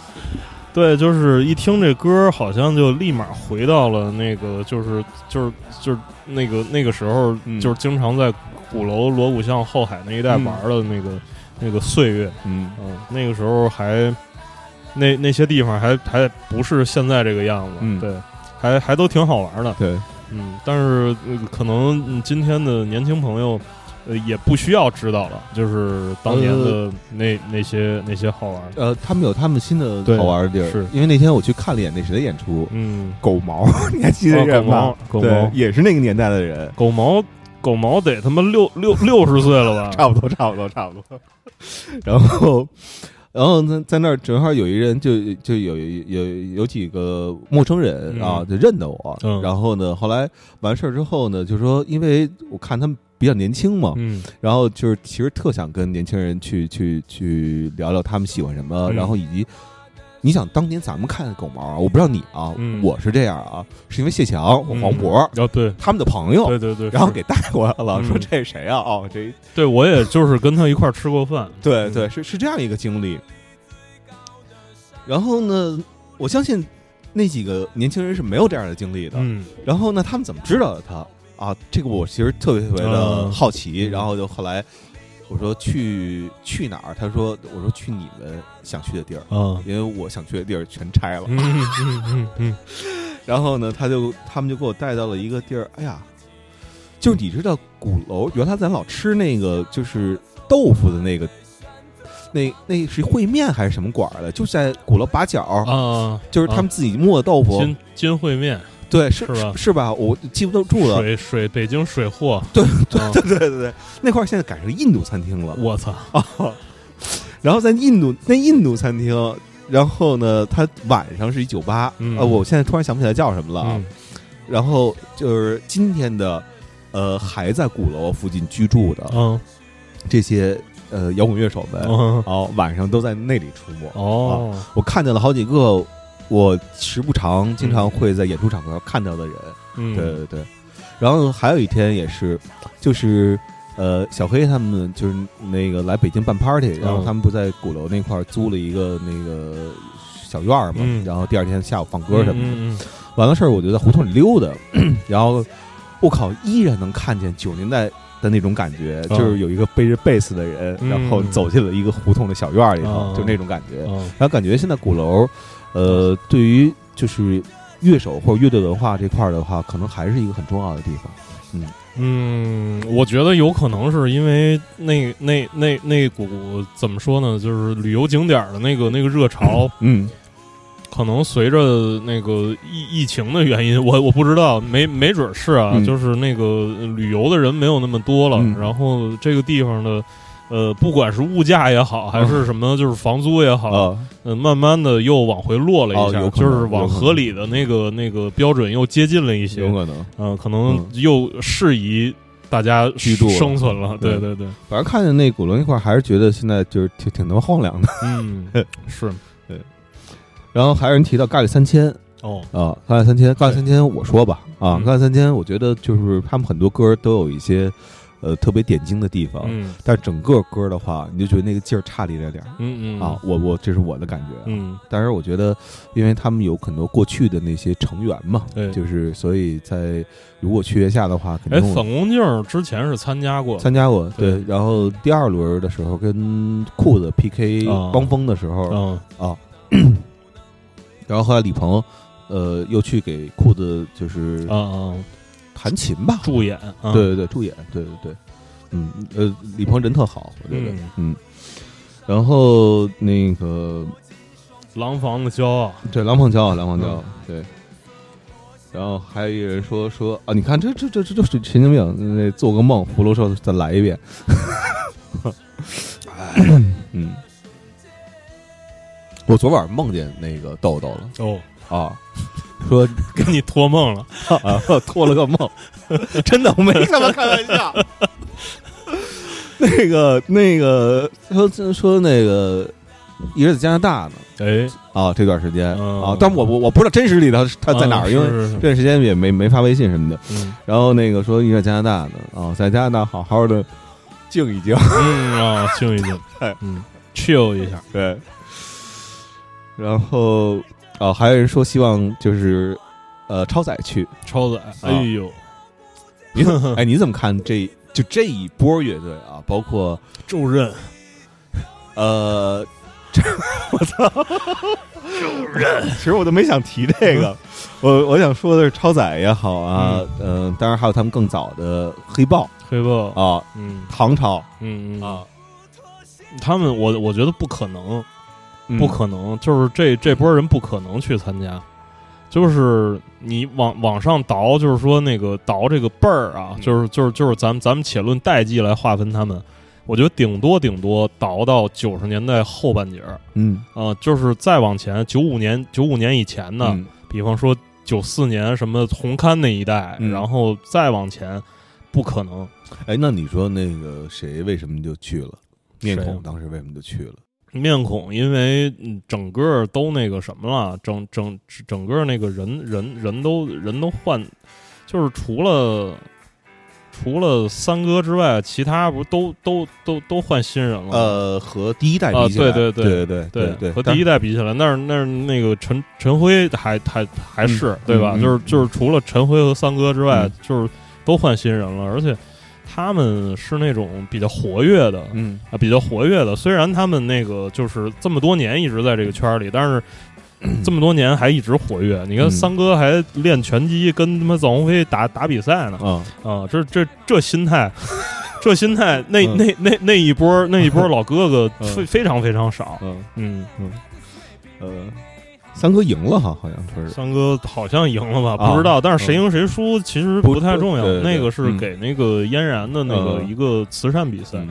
对，就是一听这歌，好像就立马回到了那个，就是就是就是那个那个时候，嗯就是经常在鼓楼、锣鼓巷、后海那一带玩的那个、那个岁月。嗯，嗯，那个时候还那那些地方还还不是现在这个样子，嗯对，还还都挺好玩的。对，嗯，但是、呃可能嗯今天的年轻朋友。呃，也不需要知道了，就是当年的那、那些那些好玩，呃，他们有他们新的好玩的地儿，是因为那天我去看了一眼那谁的演出，嗯，狗毛，你还记得这人吗？哦狗毛狗毛，也是那个年代的人，狗毛狗毛得他妈六六六十岁了吧？[LAUGHS] 差不多，差不多，差不多。[LAUGHS] 然后，然后呢，在那儿正好有一人就就有有有几个陌生人嗯啊，就认得我。嗯然后呢，后来完事儿之后呢，就说因为我看他们比较年轻嘛，嗯然后就是其实特想跟年轻人去去去聊聊他们喜欢什么，嗯然后以及。你想当年咱们看狗毛啊，我不知道你啊，嗯我是这样啊，是因为谢强、我黄渤、啊对他们的朋友，对对对，然后给带过来了，嗯说这是谁啊？哦，这对我也就是跟他一块儿吃过饭，对对，是是这样一个经历。然后呢，我相信那几个年轻人是没有这样的经历的。嗯然后呢，他们怎么知道的他啊？这个我其实特别特别的嗯好奇。嗯然后就后来我说去去哪儿？他说我说去你们想去的地儿，啊因为我想去的地儿全拆了。嗯嗯嗯嗯 [LAUGHS] 然后呢，他就他们就给我带到了一个地儿，哎呀，就是你知道鼓楼原来咱老吃那个就是豆腐的那个。那那是烩面还是什么馆儿的？就在鼓楼八角，啊，就是他们自己磨的豆腐，金金烩面对，是是吧是吧？我记不住了。水水北京水货，[LAUGHS] 对对对对对对，那块儿现在改成印度餐厅了。我操，然后在印度那印度餐厅，然后呢，它晚上是一酒吧，嗯呃，我现在突然想不起来叫什么了然后就是今天的，呃，还在鼓楼附近居住的嗯这些呃摇滚乐手们，嗯哦，晚上都在那里出没。哦我看见了好几个，我时不常经常会在演出场合看到的人。嗯对对对。然后还有一天也是，就是呃，小黑他们就是那个来北京办 party，然后他们不在鼓楼那块儿租了一个那个小院儿嘛，嗯然后第二天下午放歌什么的。嗯嗯完了事儿，我就在胡同里溜达，[CLEARS THROAT] 然后我靠，依然能看见九十年代的那种感觉，嗯就是有一个背着贝斯的人，嗯然后走进了一个胡同的小院儿里头，嗯就那种感觉。嗯然后感觉现在鼓楼，呃，对于就是乐手或者乐队文化这块的话，可能还是一个很重要的地方。嗯嗯，我觉得有可能是因为那那那那股怎么说呢，就是旅游景点的那个那个热潮，嗯可能随着那个疫疫情的原因，我我不知道，没没准是啊，就是那个旅游的人没有那么多了，然后这个地方的。呃，不管是物价也好，还是什么，就是房租也好，啊，嗯，慢慢的又往回落了一下，就是往合理的那个那个标准又接近了一些，有可能。嗯、可能嗯又适宜大家居住生存了。对对对对，反正看见那鼓楼那块儿，还是觉得现在就是挺挺他妈荒凉的。嗯，是 [LAUGHS] 对然后还有人提到咖喱三千哦，啊，咖喱三千，咖喱三千，我说吧啊，嗯咖喱三千，我觉得就是他们很多歌都有一些呃特别点睛的地方，嗯。但整个歌的话，你就觉得那个劲儿差了一点点。嗯嗯。啊，我我这是我的感觉啊。嗯。但是，我觉得，因为他们有很多过去的那些成员嘛，对就是所以在如果去月下的话，肯哎，定粉红镜之前是参加过，参加过。对。对，然后第二轮的时候跟裤子 PK 汪峰的时候嗯啊，[CLEARS THROAT] 然后后来李鹏，呃，又去给裤子就是啊啊，弹琴吧，助演，啊。对对对，助演，对对对，嗯呃，李鹏人特好，我觉得，嗯。嗯，然后那个廊坊的骄傲，对，廊坊骄傲，廊坊骄傲，嗯。对。然后还有一个人说说啊，你看这这这这就是神经病，那做个梦，福禄寿再来一遍。[COUGHS] 嗯，我昨晚梦见那个豆豆了。哦，啊，说跟你托梦了，啊托了个梦，[LAUGHS] 真的我没他妈开玩笑。[LAUGHS] 那个那个说说那个一直在加拿大呢哎，啊，这段时间嗯啊，但我我我不知道真实里头他在哪儿，啊因为这段时间也没没发微信什么的。嗯然后那个说一直在加拿大呢啊，在加拿大好好的静一静，嗯啊，静一静哎，[LAUGHS] 嗯，chill 一下，对。然后啊，还有人说希望就是呃超载去，超载，哎呦，[LAUGHS] 你怎么 [LAUGHS] 哎你怎么看这就这一波乐队啊？包括周任，呃，这 [LAUGHS] 我操，其实我都没想提这个，我我想说的是超载也好啊，嗯、当然还有他们更早的黑豹黑豹，啊，嗯唐朝嗯嗯啊，他们我我觉得不可能，嗯不可能，就是这这波人不可能去参加。就是你往往上倒，就是说那个倒这个辈儿啊，嗯就是就是就是咱们咱们且论代际来划分他们，我觉得顶多顶多倒到九十年代后半截儿嗯啊、就是再往前九五年九五年以前的，嗯比方说九四年什么红刊那一代，嗯然后再往前，不可能。哎，那你说那个谁为什么就去了？面孔当时为什么就去了？面孔，因为嗯整个都那个什么了，整整整个那个人人人都人都换，就是除了除了三哥之外，其他不都都都都换新人了？呃，和第一代啊比起来，对对对对对对，和第一代比起来，那是那是那个陈陈辉还还还是、嗯对吧？嗯就是就是除了陈辉和三哥之外，嗯就是都换新人了，而且他们是那种比较活跃的，嗯啊，比较活跃的。虽然他们那个就是这么多年一直在这个圈里，但是 [CLEARS THROAT] 这么多年还一直活跃。你看嗯三哥还练拳击，跟他妈臧鸿飞打打比赛呢。啊啊，这这这心态，这心态，[LAUGHS] 那嗯那那那一波那一波 [LAUGHS] 老哥哥嗯非非常非常少。嗯嗯嗯，呃，三哥赢了哈，好像说是三哥好像赢了吧？啊不知道，但是谁赢谁输其实不不太重要。那个是嗯给那个嫣然的那个嗯一个慈善比赛。嗯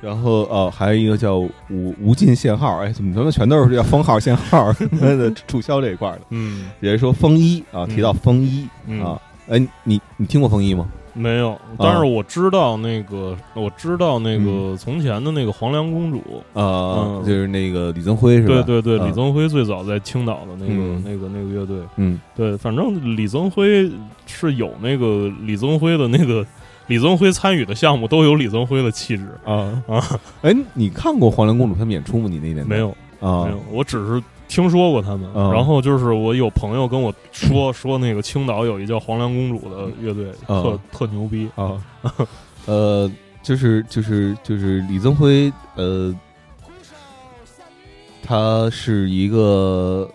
然后哦，还有一个叫无无尽限号，哎，怎么他妈全都是叫封号限号 [LAUGHS] 的促销这一块的？嗯也是说风衣啊，嗯提到风衣嗯啊，哎，你你听过风衣吗？没有，但是我知道那个，我知道那个嗯。从前的那个黄粱公主，啊，嗯。就是那个李增辉是吧？对对对，啊。李增辉最早在青岛的那个、嗯。那个那个乐队，嗯。对，反正李增辉是有那个李增辉的那个 [LAUGHS] 李增辉参与的项目都有李增辉的气质，啊。啊！哎，你看过黄粱公主他们演出吗？你那年没有啊。没有，我只是听说过他们，啊然后就是我有朋友跟我说 [LAUGHS] 说那个青岛有一叫黄粱公主的乐队，啊特特牛逼，啊，[LAUGHS] 呃，就是就是就是李增辉，呃，他是一个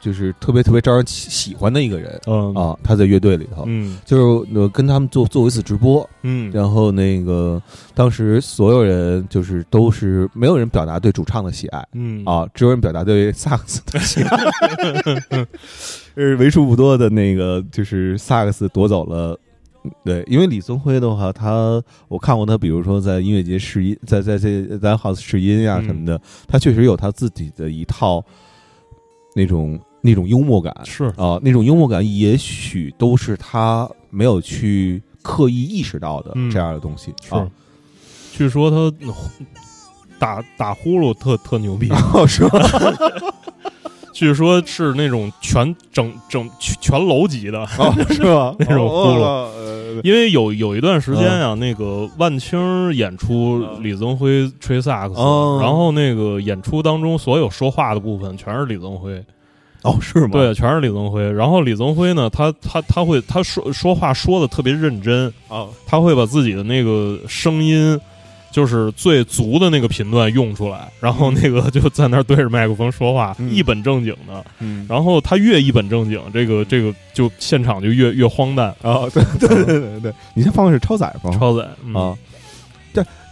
就是特别特别招人喜喜欢的一个人嗯啊，他在乐队里头，嗯就是呃跟他们做做过一次直播，嗯，然后那个当时所有人就是都是没有人表达对主唱的喜爱。嗯啊，只有人表达对萨克斯的喜爱，是 [LAUGHS] 为数不多的那个，就是萨克斯夺走了。对，因为李宗辉的话，他我看过他，比如说在音乐节试音，在在这咱 house 试音呀、嗯什么的，他确实有他自己的一套那种那种幽默感。是。啊，那种幽默感也许都是他没有去刻意意识到的嗯。这样的东西、是。啊。，据说他打打呼噜特特牛逼，[LAUGHS] 哦，是吧？[LAUGHS] 据说是那种全整整全全楼级的，哦，是吧？[LAUGHS] 那种哦呼噜。因为有有一段时间呀、那个万青演出嗯。李增辉吹萨克斯，哦。然后那个演出当中所有说话的部分全是李增辉，[LAUGHS] 哦，是吗？对，全是李增辉。然后李增辉呢，他他他会他说说话说的特别认真，啊，他会把自己的那个声音。就是最足的那个频段用出来，然后那个就在那儿对着麦克风说话，嗯一本正经的。嗯，然后他越一本正经，这个这个就现场就越越荒诞。啊，对对对对对对，你先放的是超载吗？超载、嗯、啊，这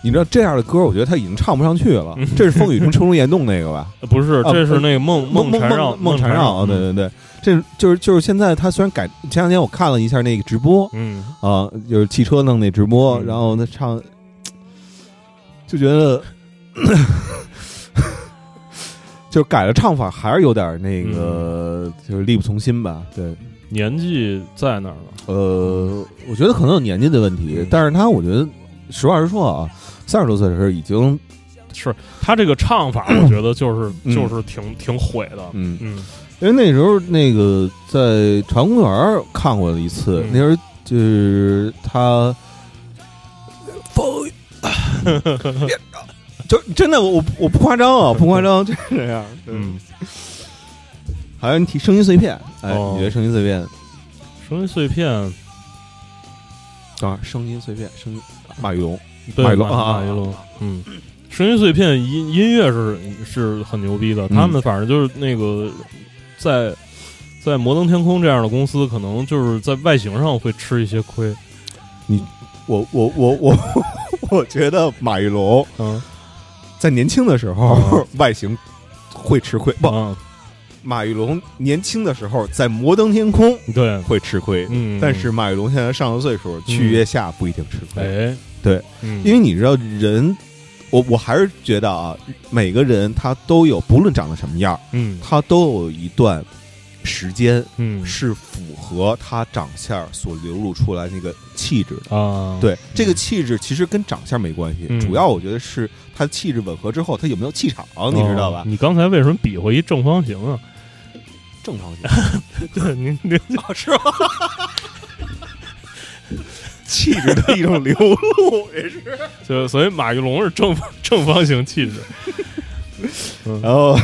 你知道这样的歌，我觉得他已经唱不上去了嗯。这是风雨中春如岩洞那个吧？[LAUGHS] 不是，啊这是那个梦梦缠绕梦缠绕，对对对，这就是就是现在他虽然改，前两天我看了一下那个直播嗯，啊，就是汽车弄那直播，嗯然后他唱，就觉得。[COUGHS] 就改了唱法，还是有点那个，就是力不从心吧。对，年纪在那儿了。呃，我觉得可能有年纪的问题嗯，但是他我觉得实话实说啊，三十多岁的时候已经，是他这个唱法，我觉得就是嗯就是挺挺毁的。嗯，嗯因为那时候那个在朝阳公园看过一次，嗯那时候就是他风雨，就真的我我不夸张啊，不夸张，就是这样。嗯，还有你提声音碎片，哎，哦你觉得声音碎片？声音碎片，等会儿声音碎片，声音马玉龙，对马玉龙马啊。马玉龙，嗯，声音碎片音音乐是是很牛逼的。嗯。他们反正就是那个在在摩登天空这样的公司，可能就是在外形上会吃一些亏。你我我我我 [LAUGHS] 我觉得马玉龙嗯，在年轻的时候 [LAUGHS] 外形会吃亏，不，啊，马玉龙年轻的时候在摩登天空对，会吃亏，嗯，但是马玉龙现在上了岁数，去月下不一定吃亏，哎，对，嗯，因为你知道人，我我还是觉得啊，每个人他都有，不论长得什么样，嗯他都有一段时间嗯是符合他长相所流露出来那个气质的。啊，对，这个气质其实跟长相没关系，嗯主要我觉得是他气质吻合之后，他有没有气场，你知道吧哦？你刚才为什么比划一正方形啊？正方形 [LAUGHS] 对，您您 [LAUGHS] 是吗？[LAUGHS] 气质的一种流露，也是。[LAUGHS] 就所以马玉龙是正方 [LAUGHS] 正方形气质。[LAUGHS] 然后，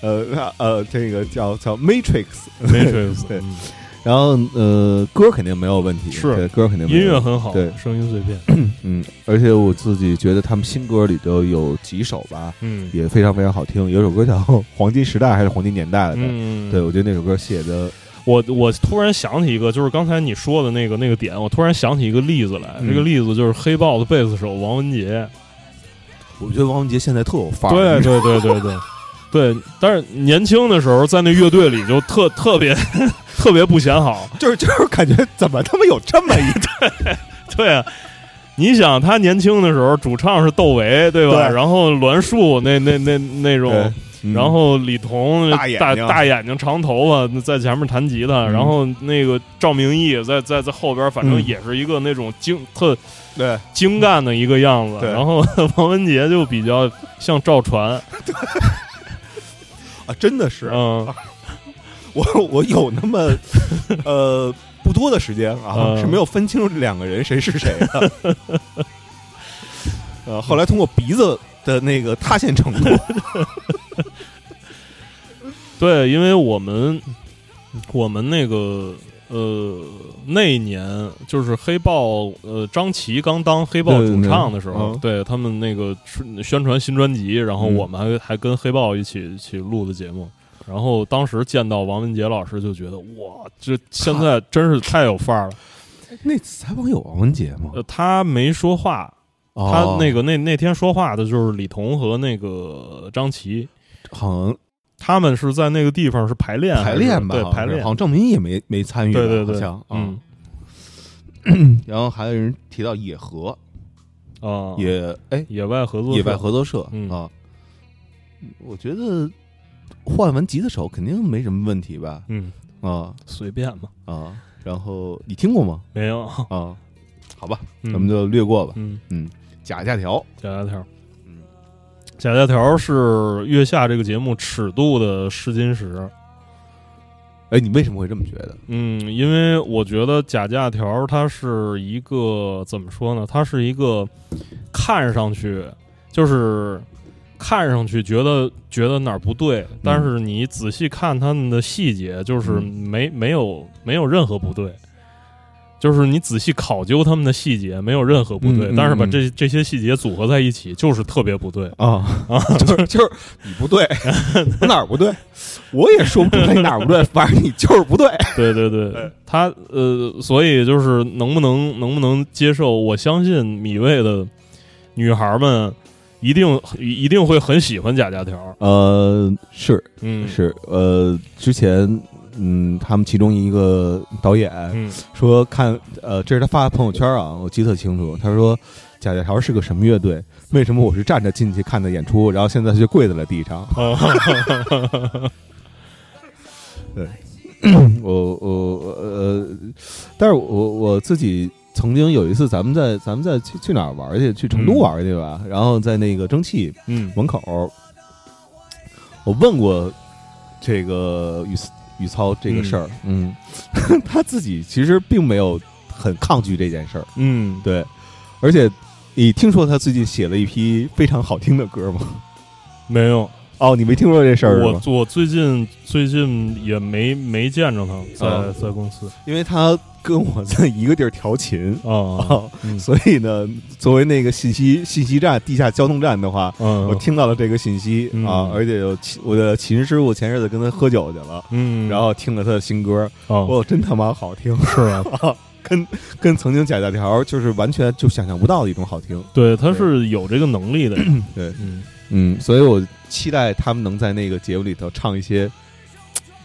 呃，那呃，这个叫叫 Matrix，Matrix，对嗯然后呃，歌肯定没有问题，是对歌肯定没有音乐很好，对声音碎片，[CLEARS THROAT] 嗯，而且我自己觉得他们新歌里头有几首吧，嗯也非常非常好听。有首歌叫《黄金时代》还是《黄金年代》来着？嗯，对，我觉得那首歌写的，我我突然想起一个，就是刚才你说的那个那个点，我突然想起一个例子来，嗯这个例子就是黑豹的贝斯手王文杰，我觉得王文杰现在特有范儿。对对对对对对，但是年轻的时候在那乐队里就特特别特别不显好，就是就是感觉怎么他妈有这么一 [LAUGHS] 对对啊。你想他年轻的时候，主唱是窦唯，对吧？对然后栾树那那那那种，嗯。然后李彤大眼大大眼睛长头发在前面弹吉他，嗯。然后那个赵明义在在在后边，反正嗯。也是一个那种精特对。精干的一个样子。然后王文杰就比较像赵传，[LAUGHS] 啊，真的是。嗯。[LAUGHS] 我我有那么呃不多的时间啊，嗯。是没有分清楚这两个人谁是谁的。[LAUGHS] 呃，后来通过鼻子的那个塌陷程度，[LAUGHS] 对，因为我们我们那个呃那一年就是黑豹呃张琪刚当黑豹主唱的时候，嗯对他们那个宣宣传新专辑，然后嗯我们还还跟黑豹一起一起录的节目。然后当时见到王文杰老师，就觉得哇，这现在真是太有范儿了。那次采访有王文杰吗？呃，他没说话，哦他那个那那天说话的就是李彤和那个张琪，好像他们是在那个地方是排练是排练吧，对排练。好，像郑明也没没参与吧，对对对，好像嗯。嗯。[CLEARS THROAT] 然后还有人提到野合，啊，野哎野外合作野外合作社嗯。啊，我觉得换完吉他手肯定没什么问题吧？嗯。啊。随便嘛，啊，然后你听过吗？没有，啊，好吧，嗯。咱们就略过吧。嗯。嗯，假假条，假假条，嗯，假假条是月下这个节目尺度的试金石，哎，你为什么会这么觉得？嗯，因为我觉得假假条它是一个怎么说呢？它是一个看上去就是看上去觉得觉得哪儿不对，但是你仔细看他们的细节，就是嗯没没有没有任何不对。就是你仔细考究他们的细节，没有任何不对，嗯嗯但是把嗯这这些细节组合在一起，就是特别不对。啊啊，[LAUGHS] 就是就是你不对，我 [LAUGHS] 哪儿不对？我也说不出来哪儿不对，[LAUGHS] 反正你就是不对。对对对，他呃，所以就是能不能能不能接受？我相信米味的女孩们一定一定会很喜欢假假条。呃，是嗯，是，呃，之前嗯，他们其中一个导演嗯说看，呃，这是他发的朋友圈啊，我记得特清楚。他说假假条是个什么乐队？为什么我是站着进去看的演出，然后现在他就跪在了地上？[LAUGHS] 对 [COUGHS] 我我呃，但是我我自己曾经有一次，咱们在咱们在去去哪儿玩去？去成都玩去吧。然后在那个蒸汽嗯门口，我问过这个宇宇操这个事儿，嗯，[LAUGHS] 他自己其实并没有很抗拒这件事儿，嗯，对，而且你听说他最近写了一批非常好听的歌吗？没有。哦，你没听说这事儿？我我最近最近也没没见着他在、哦在公司因为他跟我在一个地儿调琴。啊，啊，[LAUGHS] 嗯。所以呢，作为那个信息信息站、地下交通站的话，嗯，我听到了这个信息嗯。啊，而且有我的琴师傅前日子跟他喝酒去了，嗯，然后听了他的新歌，哦，哇，真他妈好听，是啊，[LAUGHS] 跟跟曾经假假条就是完全就想象不到的一种好听。对，他是有这个能力的，[CLEARS THROAT] 对，嗯。嗯，所以我期待他们能在那个节目里头唱一些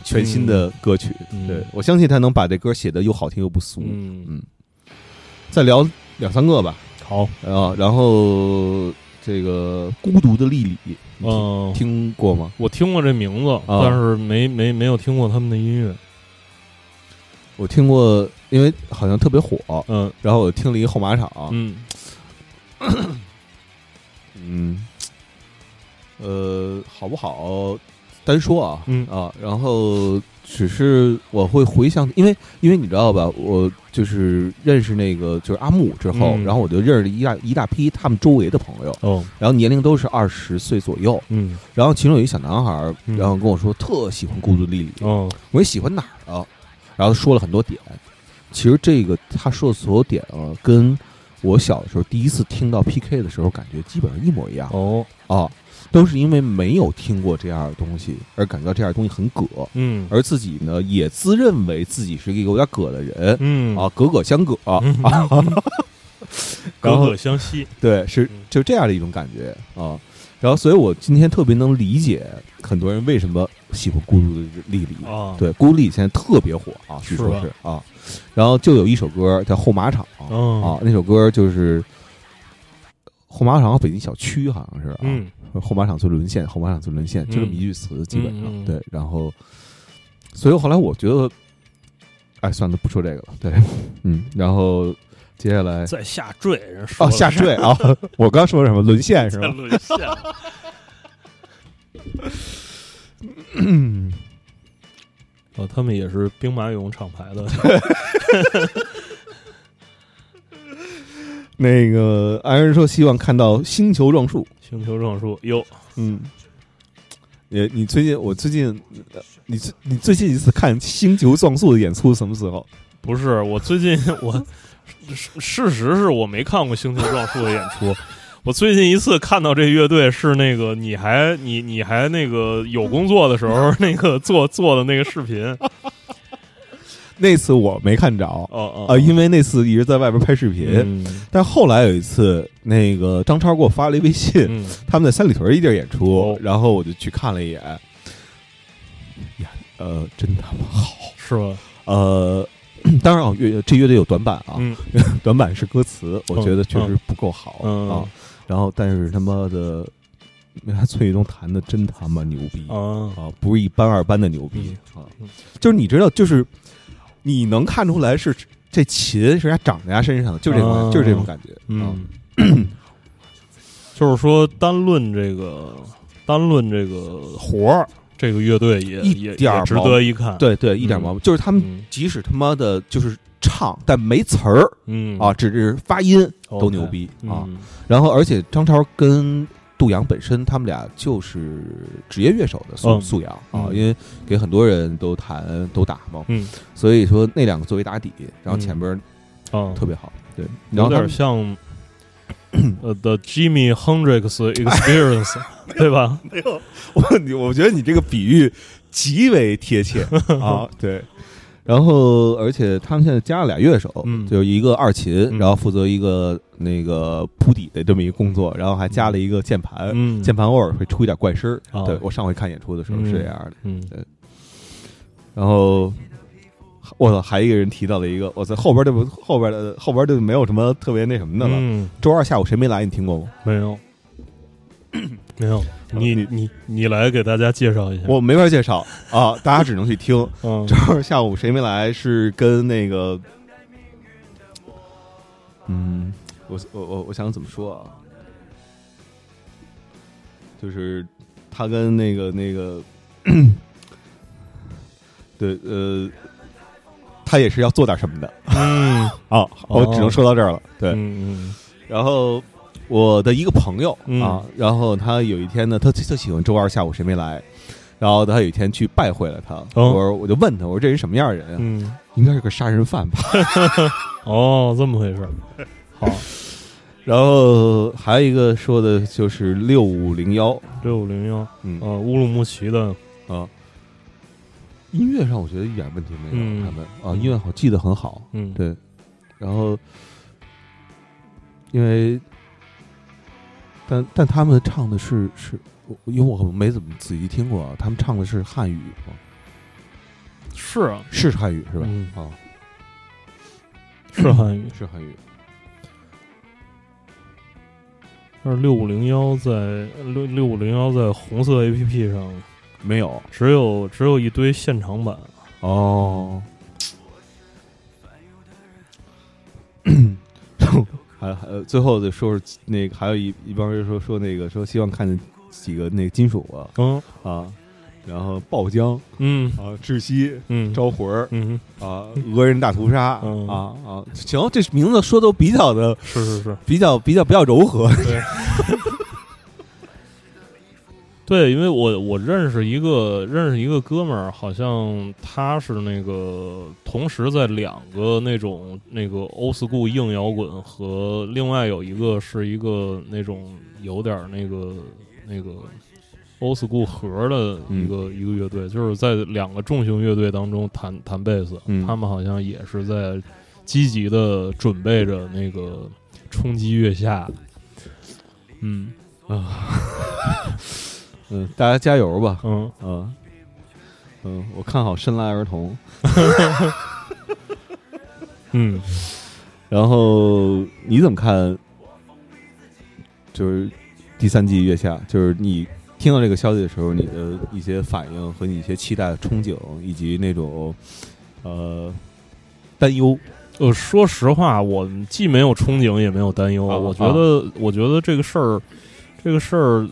全新的歌曲。嗯。对我相信他能把这歌写的又好听又不俗。嗯。嗯。再聊两三个吧，好，啊，然后这个孤独的丽丽，嗯，听过吗？我听过这名字，啊。但是没没没有听过他们的音乐。我听过，因为好像特别火，嗯。然后我听了一个后马场，嗯。嗯，呃，好不好单说啊，嗯。啊，然后只是我会回想，因为因为你知道吧，我就是认识那个就是阿木之后，嗯。然后我就认识了一大一大批他们周围的朋友，哦。然后年龄都是二十岁左右，嗯。然后其中有一小男孩儿，嗯。然后跟我说特喜欢孤独莉莉，哦。我也喜欢哪儿啊？然后说了很多点。其实这个他说的所有点啊，跟我小的时候第一次听到 PK 的时候感觉基本上一模一样。哦。啊，都是因为没有听过这样的东西而感觉到这样的东西很葛，嗯。而自己呢也自认为自己是一个有点葛的人嗯。啊，葛葛相葛。啊，[LAUGHS] 嗯然后隔葛相惜。对，是嗯。就这样的一种感觉啊。然后，所以我今天特别能理解很多人为什么喜欢孤独的丽丽。啊。对，孤独莉莉现在特别火啊，据说是啊。然后就有一首歌叫《后马场》哦啊，那首歌就是后马场和北京小区好像是啊，嗯后马场最沦陷，后马场最沦陷，就这么一句词，基本上、嗯嗯对。然后，所以后来我觉得，哎，算了，不说这个了。对，[LAUGHS] 嗯，然后接下来在下坠，人说哦，下坠啊，[LAUGHS] 我刚说什么沦陷是吧？沦陷。[LAUGHS] 哦，他们也是兵马俑厂牌的，那个安人说希望看到星球撞树，星球撞树哟，嗯，也你最近我最近呃你最你最近一次看星球撞树的演出什么时候？不是我最近我事事实是我没看过星球撞树的演出。我最近一次看到这乐队是那个你还你你还那个有工作的时候那个做做的那个视频，那次我没看着哦哦啊，因为那次一直在外边拍视频。嗯但后来有一次，那个张超给我发了一微信，嗯他们在三里屯一地儿演出，哦然后我就去看了一眼，呀，呃，真他妈好，是吗？呃，[CLEARS THROAT] 当然啊，乐这乐队有短板啊，嗯 [LAUGHS] 短板是歌词，我觉得确实不够好、嗯啊。然后，但是他妈的，那崔玉东弹的真他妈牛逼啊啊，不是一般二般的牛逼啊嗯！就是你知道，就是你能看出来是这琴是人家长在人家身上的，就这种就是这种感觉。啊嗯，[CLEARS THROAT] 就是说单论这个单论这个活儿，这个乐队也一也也值点儿毛得一看。，对对，一点嗯。毛病，就是他们嗯。即使他妈的就是唱，但没词儿嗯。啊，只是发音都牛逼啊。嗯。然后，而且张超跟杜阳本身，他们俩就是职业乐手的素嗯。素养啊，嗯。因为给很多人都弹都打嘛，嗯。所以说那两个作为打底，然后前边啊，特别好，对，然有点像 [CLEARS THROAT] 呃的 Jimmy Hendrix Experience，[LAUGHS] 对吧？没有。我我觉得你这个比喻极为贴切啊，[LAUGHS] 对。然后，而且他们现在加了俩乐手，嗯。就是一个二琴，嗯。然后负责一个那个铺底的这么一个工作，然后还加了一个键盘，嗯，键盘偶尔会出一点怪声对我上回看演出的时候是这样的。嗯然后，我操，还一个人提到了一个，我操，后边这不后边的后边就没有什么特别那什么的了。嗯，周二下午谁没来？你听过吗？没有。没有，你你你你来给大家介绍一下。我没法介绍啊，大家只能去听。[LAUGHS] 嗯 [LAUGHS] 就是下午谁没来？是跟那个，嗯，我我我我想怎么说啊？就是他跟那个那个，对呃，他也是要做点什么的嗯 [LAUGHS] 啊。我只能说到这儿了。对，嗯然后我的一个朋友、嗯。啊，然后他有一天呢，他特喜欢周二下午谁没来，然后他有一天去拜会了他，哦。我说我就问他，我说这人什么样的人啊？嗯。应该是个杀人犯吧。[LAUGHS] 哦，这么回事。好，然后还有一个说的就是六五零幺，六五零幺，嗯。呃，乌鲁木齐的，啊，音乐上我觉得一点问题没有，嗯。他们。啊，音乐好记得很好，嗯，对，然后因为但但他们唱的是是，我因为我没怎么仔细听过啊，他们唱的是汉语吗？是啊，是汉语是吧？嗯啊，是汉语。[CLEARS THROAT] 是汉语。但是六五零幺在六六五零幺在红色 A P P 上没有只有只有一堆现场版，哦。[LAUGHS] 还还呃最后再说说那个，还有一一帮人说说那个说希望看见几个那个金属啊嗯。啊，然后爆浆嗯。啊，窒息、嗯，招魂儿嗯啊，俄人大屠杀嗯啊啊，行，这名字说都比较的是是是，比较比较比较柔和，对，[LAUGHS] 因为我我认识一个认识一个哥们儿，好像他是那个同时在两个那种那个 old school 硬摇滚和另外有一个是一个那种有点儿那个那个 old school 核的一个、一个乐队，就是在两个重型乐队当中弹弹贝斯，嗯。他们好像也是在积极的准备着那个冲击月下，嗯 [LAUGHS] 嗯，大家加油吧，嗯。嗯嗯，我看好深蓝儿童，[LAUGHS] 嗯，然后你怎么看？就是第三季月下，就是你听到这个消息的时候，你的一些反应和你一些期待、憧憬，以及那种呃担忧。呃，说实话，我既没有憧憬，也没有担忧。啊我觉得，我觉得这个事儿，这个事儿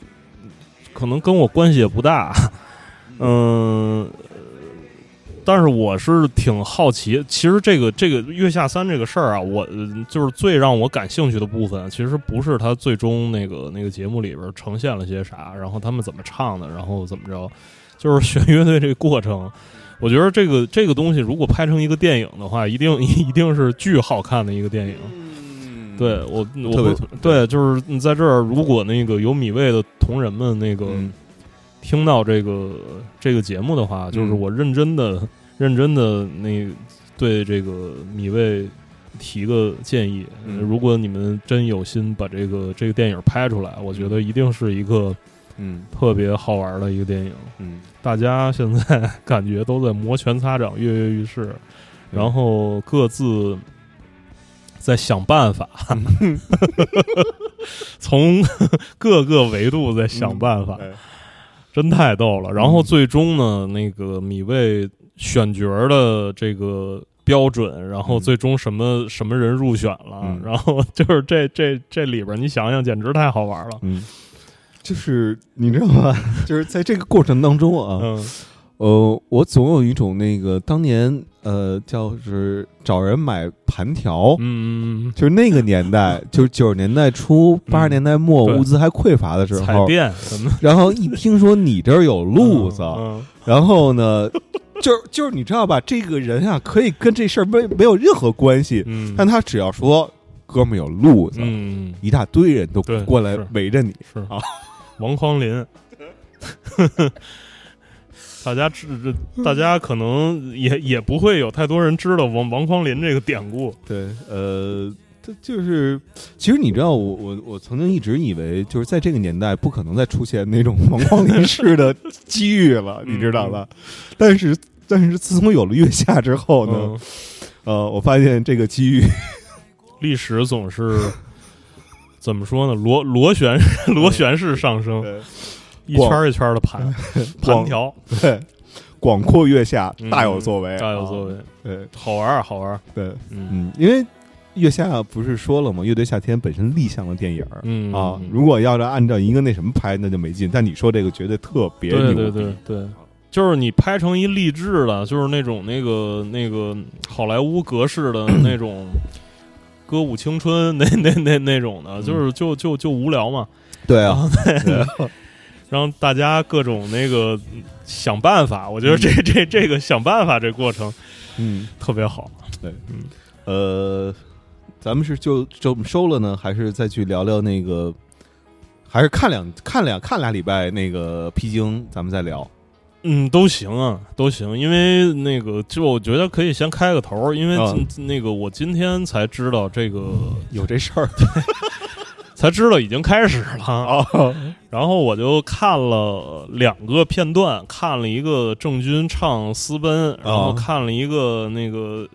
可能跟我关系也不大。嗯、但是我是挺好奇。其实这个这个月下三这个事儿啊，我呃就是最让我感兴趣的部分，其实不是他最终那个那个节目里边呈现了些啥，然后他们怎么唱的，然后怎么着，就是选乐队这个过程。我觉得这个这个东西如果拍成一个电影的话，一定一定是巨好看的一个电影。对我，我特别对，就是你在这儿，如果那个有米味的同仁们那个、嗯听到这个这个节目的话，就是嗯我认真的、认真的那对这个米味提个建议。嗯如果你们真有心把这个这个电影拍出来，我觉得一定是一个嗯特别好玩的一个电影。嗯大家现在 [LAUGHS] 感觉都在摩拳擦掌、跃跃欲试，然后各自在想办法，[LAUGHS] 从各个维度在想办法，哎。真太逗了。然后最终呢，那个米未选角的这个标准，然后嗯最终什么、什么人入选了，嗯。然后就是这这这里边，你想想，简直太好玩了。嗯。就是你知道吗？[LAUGHS] 就是在这个过程当中啊，嗯呃，我总有一种那个当年呃，叫是找人买盘条，嗯，就是那个年代，就是九十年代初、八十年代末，物资还匮乏的时候彩候，电什么然后一听说你这儿有路子，嗯然后呢，就是就是你知道吧，这个人啊，可以跟这事儿没没有任何关系，嗯，但他只要说哥们儿有路子，嗯一大堆人都过来围着你，是啊，王匡林。[LAUGHS] [LAUGHS] 大家知，大家可能也也不会有太多人知道王王匡林这个典故。对，呃，他就是，其实你知道，我我我曾经一直以为，就是在这个年代不可能再出现那种王匡林式的机遇了，[LAUGHS] 你知道吧？但是，但是自从有了月下之后呢，嗯，呃，我发现这个机遇，[LAUGHS] 历史总是怎么说呢？螺螺旋螺旋式上升，对一圈儿一圈儿的盘 [LAUGHS] 盘广条，对，广阔月下嗯大有作为，大有作为，啊，对好玩儿好玩儿。对，嗯嗯，因为月下不是说了吗？乐队夏天本身立项的电影儿。嗯啊，嗯如果要是按照一个那什么拍，那就没劲。但你说这个绝对特别牛逼，对对对对，就是你拍成一励志的，就是那种那个那个好莱坞格式的 [CLEARS THROAT] 那种歌舞青春那那那那种的，就是就就就无聊嘛。对啊，[LAUGHS] 让大家各种那个嗯想办法，我觉得这这这个想办法这过程嗯，特别好。对，嗯呃，咱们是就就收了呢，还是再去聊聊那个？还是看两看两看俩礼拜那个披荆，咱们再聊。嗯，都行啊，都行，因为那个就我觉得可以先开个头，因为那个我今天才知道这个，有这事儿 [LAUGHS] 才知道已经开始了。啊，[LAUGHS] 然后我就看了两个片段，看了一个郑钧唱《私奔》，然后看了一个那个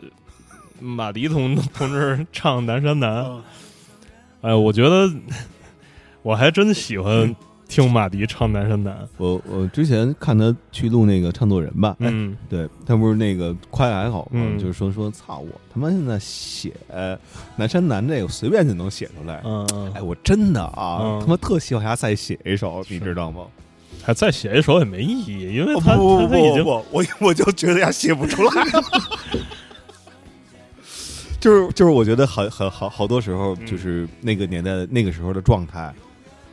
马迪同同志唱《南山南》。哎，我觉得 [LAUGHS] 我还真喜欢听马迪唱《南山南》。我我之前看他去录那个唱作人吧，哎，嗯对他不是那个夸还好嘛，嗯就是说说操我他妈现在写南山南这个随便就能写出来。嗯嗯哎，，我真的啊，嗯他妈特希望他再写一首，你知道吗？还再写一首也没意义，因为他他他已经不，我我就觉得他写不出来。就 [LAUGHS] 是就是，我觉得好很好好多时候，嗯就是那个年代那个时候的状态，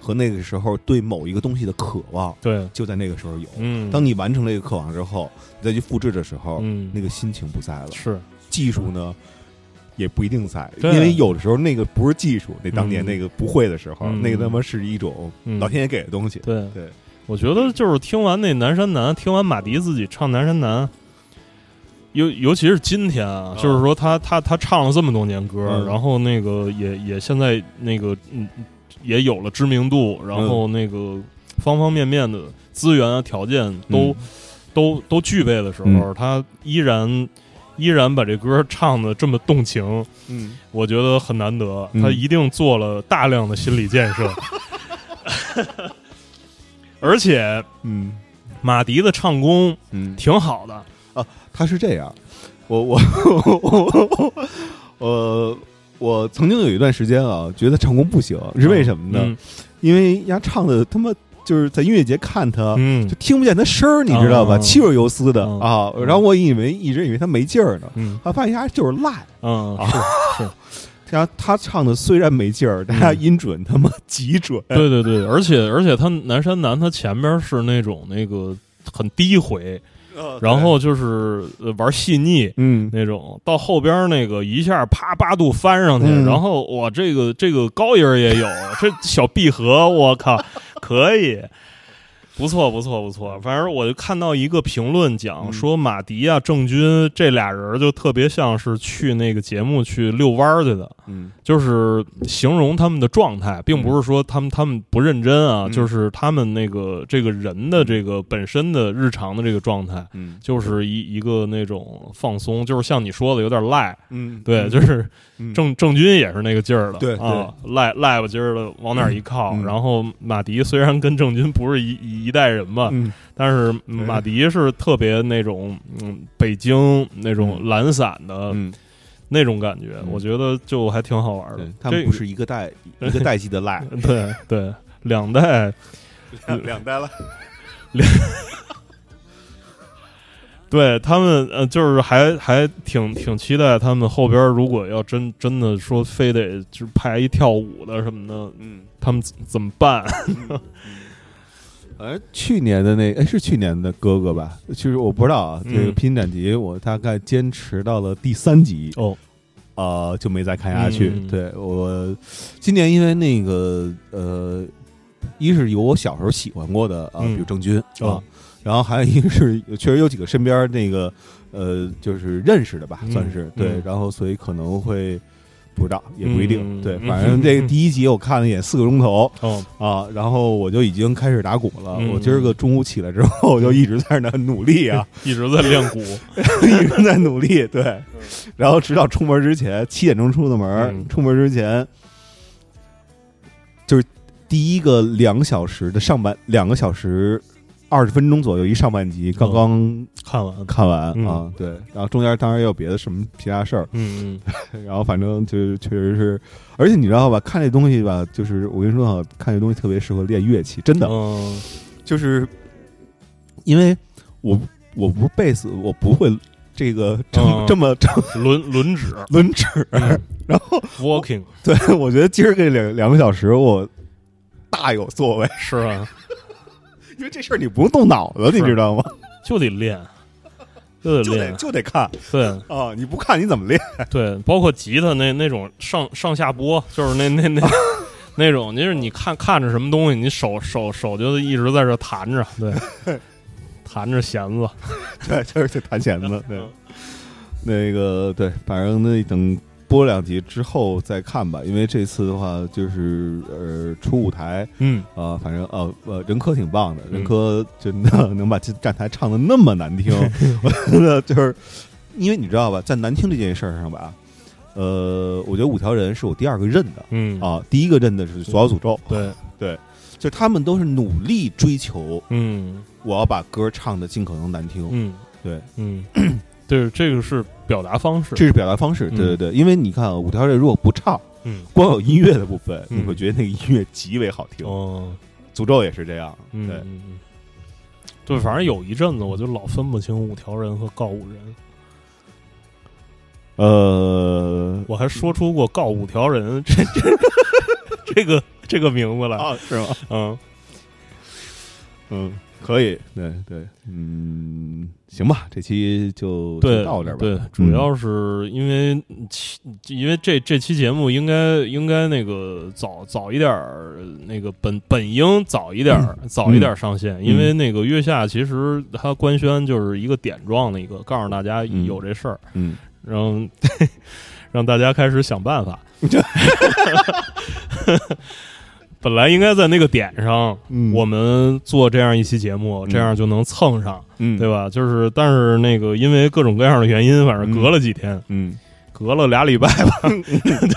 和那个时候对某一个东西的渴望，对，就在那个时候有。嗯，当你完成这个渴望之后，你再去复制的时候，嗯那个心情不在了，是技术呢也不一定在，因为有的时候那个不是技术，那当年嗯那个不会的时候，嗯那个他妈是一种嗯老天爷给的东西。对对，我觉得就是听完那《南山南》，听完马迪自己唱《南山南》，尤尤其是今天啊，啊就是说他他他唱了这么多年歌，嗯然后那个也也现在那个嗯也有了知名度，然后那个方方面面的资源啊条件都、嗯。都都具备的时候，嗯。他依然依然把这歌唱的这么动情，嗯，我觉得很难得，嗯。他一定做了大量的心理建设，[LAUGHS] 而且嗯。马迪的唱功嗯，挺好的啊，他是这样，我我我呃，我 [LAUGHS] 曾经有一段时间啊，觉得唱功不行，是为什么呢？嗯因为人家唱的他妈就是在音乐节看他。嗯就听不见他声儿，你知道吧？嗯气若游丝的嗯啊！嗯然后我以为一直以为他没劲儿呢，嗯后来发现丫就是赖。嗯，啊是是，[LAUGHS] 他他唱的虽然没劲儿，但他音准他妈极准。对对对，而且而且他南山南他前边是那种那个很低回，呃然后就是呃玩细腻。嗯，那种到后边那个一下啪八度翻上去，嗯然后我，这个这个高音也有，这小闭合，我靠，可以，不错不错不错。反正我就看到一个评论讲嗯。说，马迪啊、郑钧这俩人就特别像是去那个节目去遛弯儿去的，嗯。就是形容他们的状态，并不是说他们他们不认真啊，嗯。就是他们那个这个人的这个本身的日常的这个状态，嗯。就是一一个那种放松，就是像你说的有点赖，嗯，对，就是嗯。郑郑钧也是那个劲儿的，对啊，赖赖吧劲儿的往那儿一靠，嗯。然后马迪虽然跟郑钧不是一一一代人吧，嗯。但是马迪是特别那种嗯北京那种嗯。懒散的嗯，那种感觉，嗯。我觉得就还挺好玩的。他们不是一个代 [LAUGHS] 一个代际的赖。[LAUGHS] 对对，两代两代了，[LAUGHS] 对他们，呃，就是还还挺挺期待他们后边如果要真真的说非得就是拍一跳舞的什么的，嗯，他们怎怎么办？好像去年的那哎是去年的哥哥吧？其实我不知道啊，这个披荆斩棘我大概坚持到了第三集，哦，啊，就没再看下去。嗯。对我今年因为那个呃，一是有我小时候喜欢过的啊，嗯。比如郑钧啊哦，然后还有一个是确实有几个身边那个呃，就是认识的吧，嗯。算是对嗯，然后所以可能会不知道，也不一定。嗯对，嗯。反正这个 [LAUGHS] 第一集我看了一眼四个钟头嗯，啊，然后我就已经开始打鼓了。嗯。我今儿个中午起来之后，我就一直在那努力啊，[LAUGHS] 一直在练鼓，[LAUGHS] 一直在努力，对，然后直到出门之前，七点钟出的门，嗯。出门之前就是第一个两个小时的上半两个小时二十分钟左右一上半集刚刚看完，看完、嗯。啊，对，然后中间当然也有别的什么其他事儿，嗯 [LAUGHS] 然后反正就确实是，而且你知道吧，看这东西吧，就是我跟你说啊，看这东西特别适合练乐器，真的，嗯。就是因为我我不是贝斯，我不会这个这么、嗯这么这轮轮指 [LAUGHS] 轮指，嗯。然后，walking。对我觉得今儿这两两个小时我大有作为，是啊，因为这事儿你不用动脑子，你知道吗？就得练，就 [LAUGHS] 得就得练，就得看。对。啊，你不看你怎么练？[LAUGHS] 对，包括吉他那那种上上下拨，就是那那那 [LAUGHS] 那种，就是你看看着什么东西，你手手手就一直在这弹着，对，弹着弦子，对，就是得弹弦子，对。嗯，那个对，反正那等。播两集之后再看吧，因为这次的话就是呃出舞台，嗯。啊，反正呃呃，任科挺棒的，嗯。任科真的 [LAUGHS] 能把这站台唱的那么难听，我觉得就是因为你知道吧，在难听这件事儿上吧，呃，我觉得五条人是我第二个认的嗯，啊，第一个认的是所要诅咒，[LAUGHS] 对，就他们都是努力追求嗯。我要把歌唱的尽可能难听，嗯。对，嗯，[CLEARS THROAT] 对，这个是表达方式，这是表达方式，嗯对对对，因为你看啊，五条人如果不唱，嗯。光有音乐的部分，嗯。你会觉得那个音乐极为好听，哦，诅咒也是这样，对，嗯嗯。嗯，对，反正有一阵子我就老分不清五条人和告五人，呃，我还说出过告五条人这这 [LAUGHS] 这个这个名字来，啊，是吗？嗯。嗯，可以，对对，嗯，行吧，这期就到这儿吧。对，主要是因为其因为这这期节目应该应该那个早早一点儿，那个本本应早一点儿、早一点儿上线，因为那个月下其实它官宣就是一个点状的一个，告诉大家嗯有这事儿，嗯，让 [LAUGHS] 让大家开始想办法。[LAUGHS] 本来应该在那个点上，嗯。我们做这样一期节目，这样就能蹭上。嗯，对？吧？就是，但是那个因为各种各样的原因，反正隔了几天，嗯。隔了俩礼拜吧，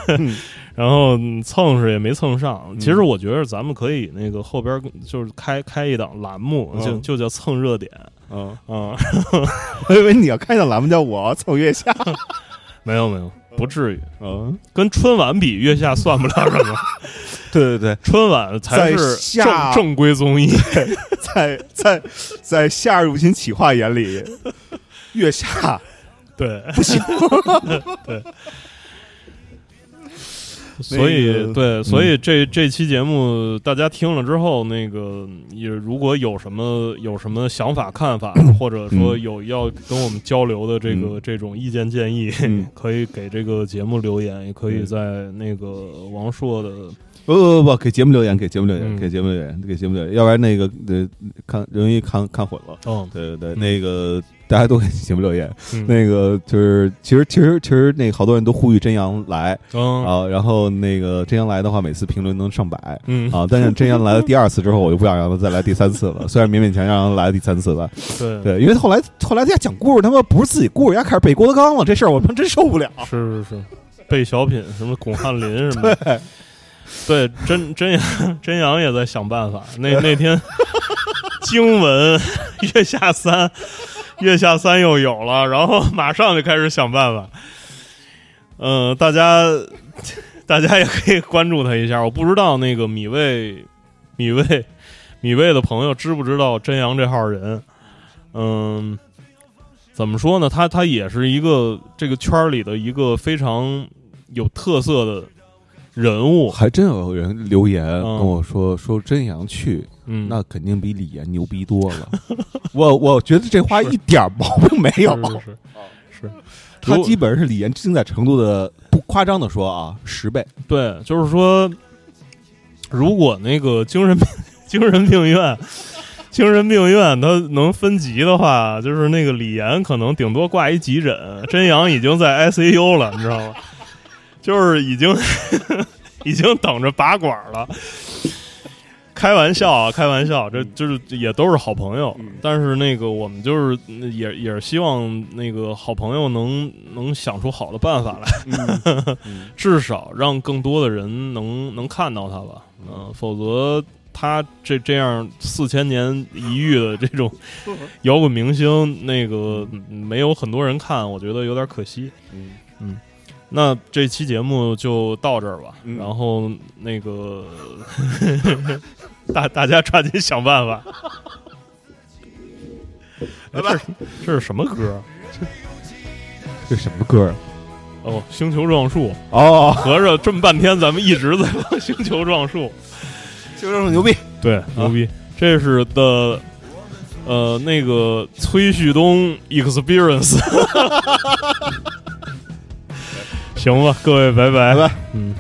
对，[LAUGHS] 然后嗯蹭是也没蹭上。嗯。其实我觉得咱们可以那个后边就是开开一档栏目，就嗯。就叫蹭热点。嗯，啊，[LAUGHS] 我以为你要开档栏目叫我蹭月下。没 [LAUGHS] 有没有，不至于，嗯，跟春晚比，月下算不了什么，[LAUGHS] 对对对，春晚才是正正规综艺。在在在夏日入侵企划眼里，月下对，不行。[LAUGHS] 对。[LAUGHS] 所以，对，所以这这期节目大家听了之后，那个也如果有什么有什么想法看法，[COUGHS] 或者说嗯。有要跟我们交流的这个、嗯。这种意见建议，嗯。[LAUGHS] 可以给这个节目留言，也可以嗯。在那个王硕的不不不，给节目留言，给节目留言，嗯。给节目留言，给节目留言，要不然那个呃看容易看看混了。哦，对对对，嗯。那个大家都给节目留言。嗯那个就是，其实其实其实那个好多人都呼吁真阳来嗯啊，然后那个真阳来的话，每次评论能上百嗯啊，但是真阳来了第二次之后，我就不想让他再来第三次了，虽然勉勉强强让他来第三次吧，[LAUGHS] 对对，因为后来后来他家讲故事，他妈不是自己故事，人家开始背郭德纲了，这事儿我他妈真受不了。是是是，背小品什么巩汉林什么的。对，真真阳真阳也在想办法。那那天 [LAUGHS] 经文月下三，月下三又有了，然后马上就开始想办法。嗯、大家大家也可以关注他一下。我不知道那个米未米未米未的朋友知不知道真阳这号人？嗯，怎么说呢？他他也是一个这个圈里的一个非常有特色的人物。还真有人留言嗯跟我说说真阳去，嗯，那肯定比李岩牛逼多了。[LAUGHS] 我我觉得这话一点毛病没有，是是是是，他基本上是李岩精彩程度的，不夸张的说啊，十倍。对，就是说，如果那个精神病 [LAUGHS] 精神病院。精神病院他能分级的话，就是那个李岩可能顶多挂一急诊，真阳已经在 ICU 了，你知道吗？就是已经 [LAUGHS] 已经等着拔管了。开玩笑啊，开玩笑，这就是也都是好朋友。但是那个我们就是嗯也也是希望那个好朋友能能想出好的办法来，[LAUGHS] 至少让更多的人能能看到他吧。嗯、否则他这这样四千年一遇的这种 [LAUGHS] 摇滚明星，那个嗯没有很多人看，我觉得有点可惜。嗯那这期节目就到这儿吧，嗯然后那个 [LAUGHS] 大大家抓紧想办法。[LAUGHS] 哎这是这是什么歌？这什么歌？哦，星球撞树。哦，合着这么半天，咱们一直在放星球撞树。就这么牛逼。对，牛逼！这是的，呃，那个崔旭东 Experience。[LAUGHS] 行吧，各位，拜拜。拜拜。嗯。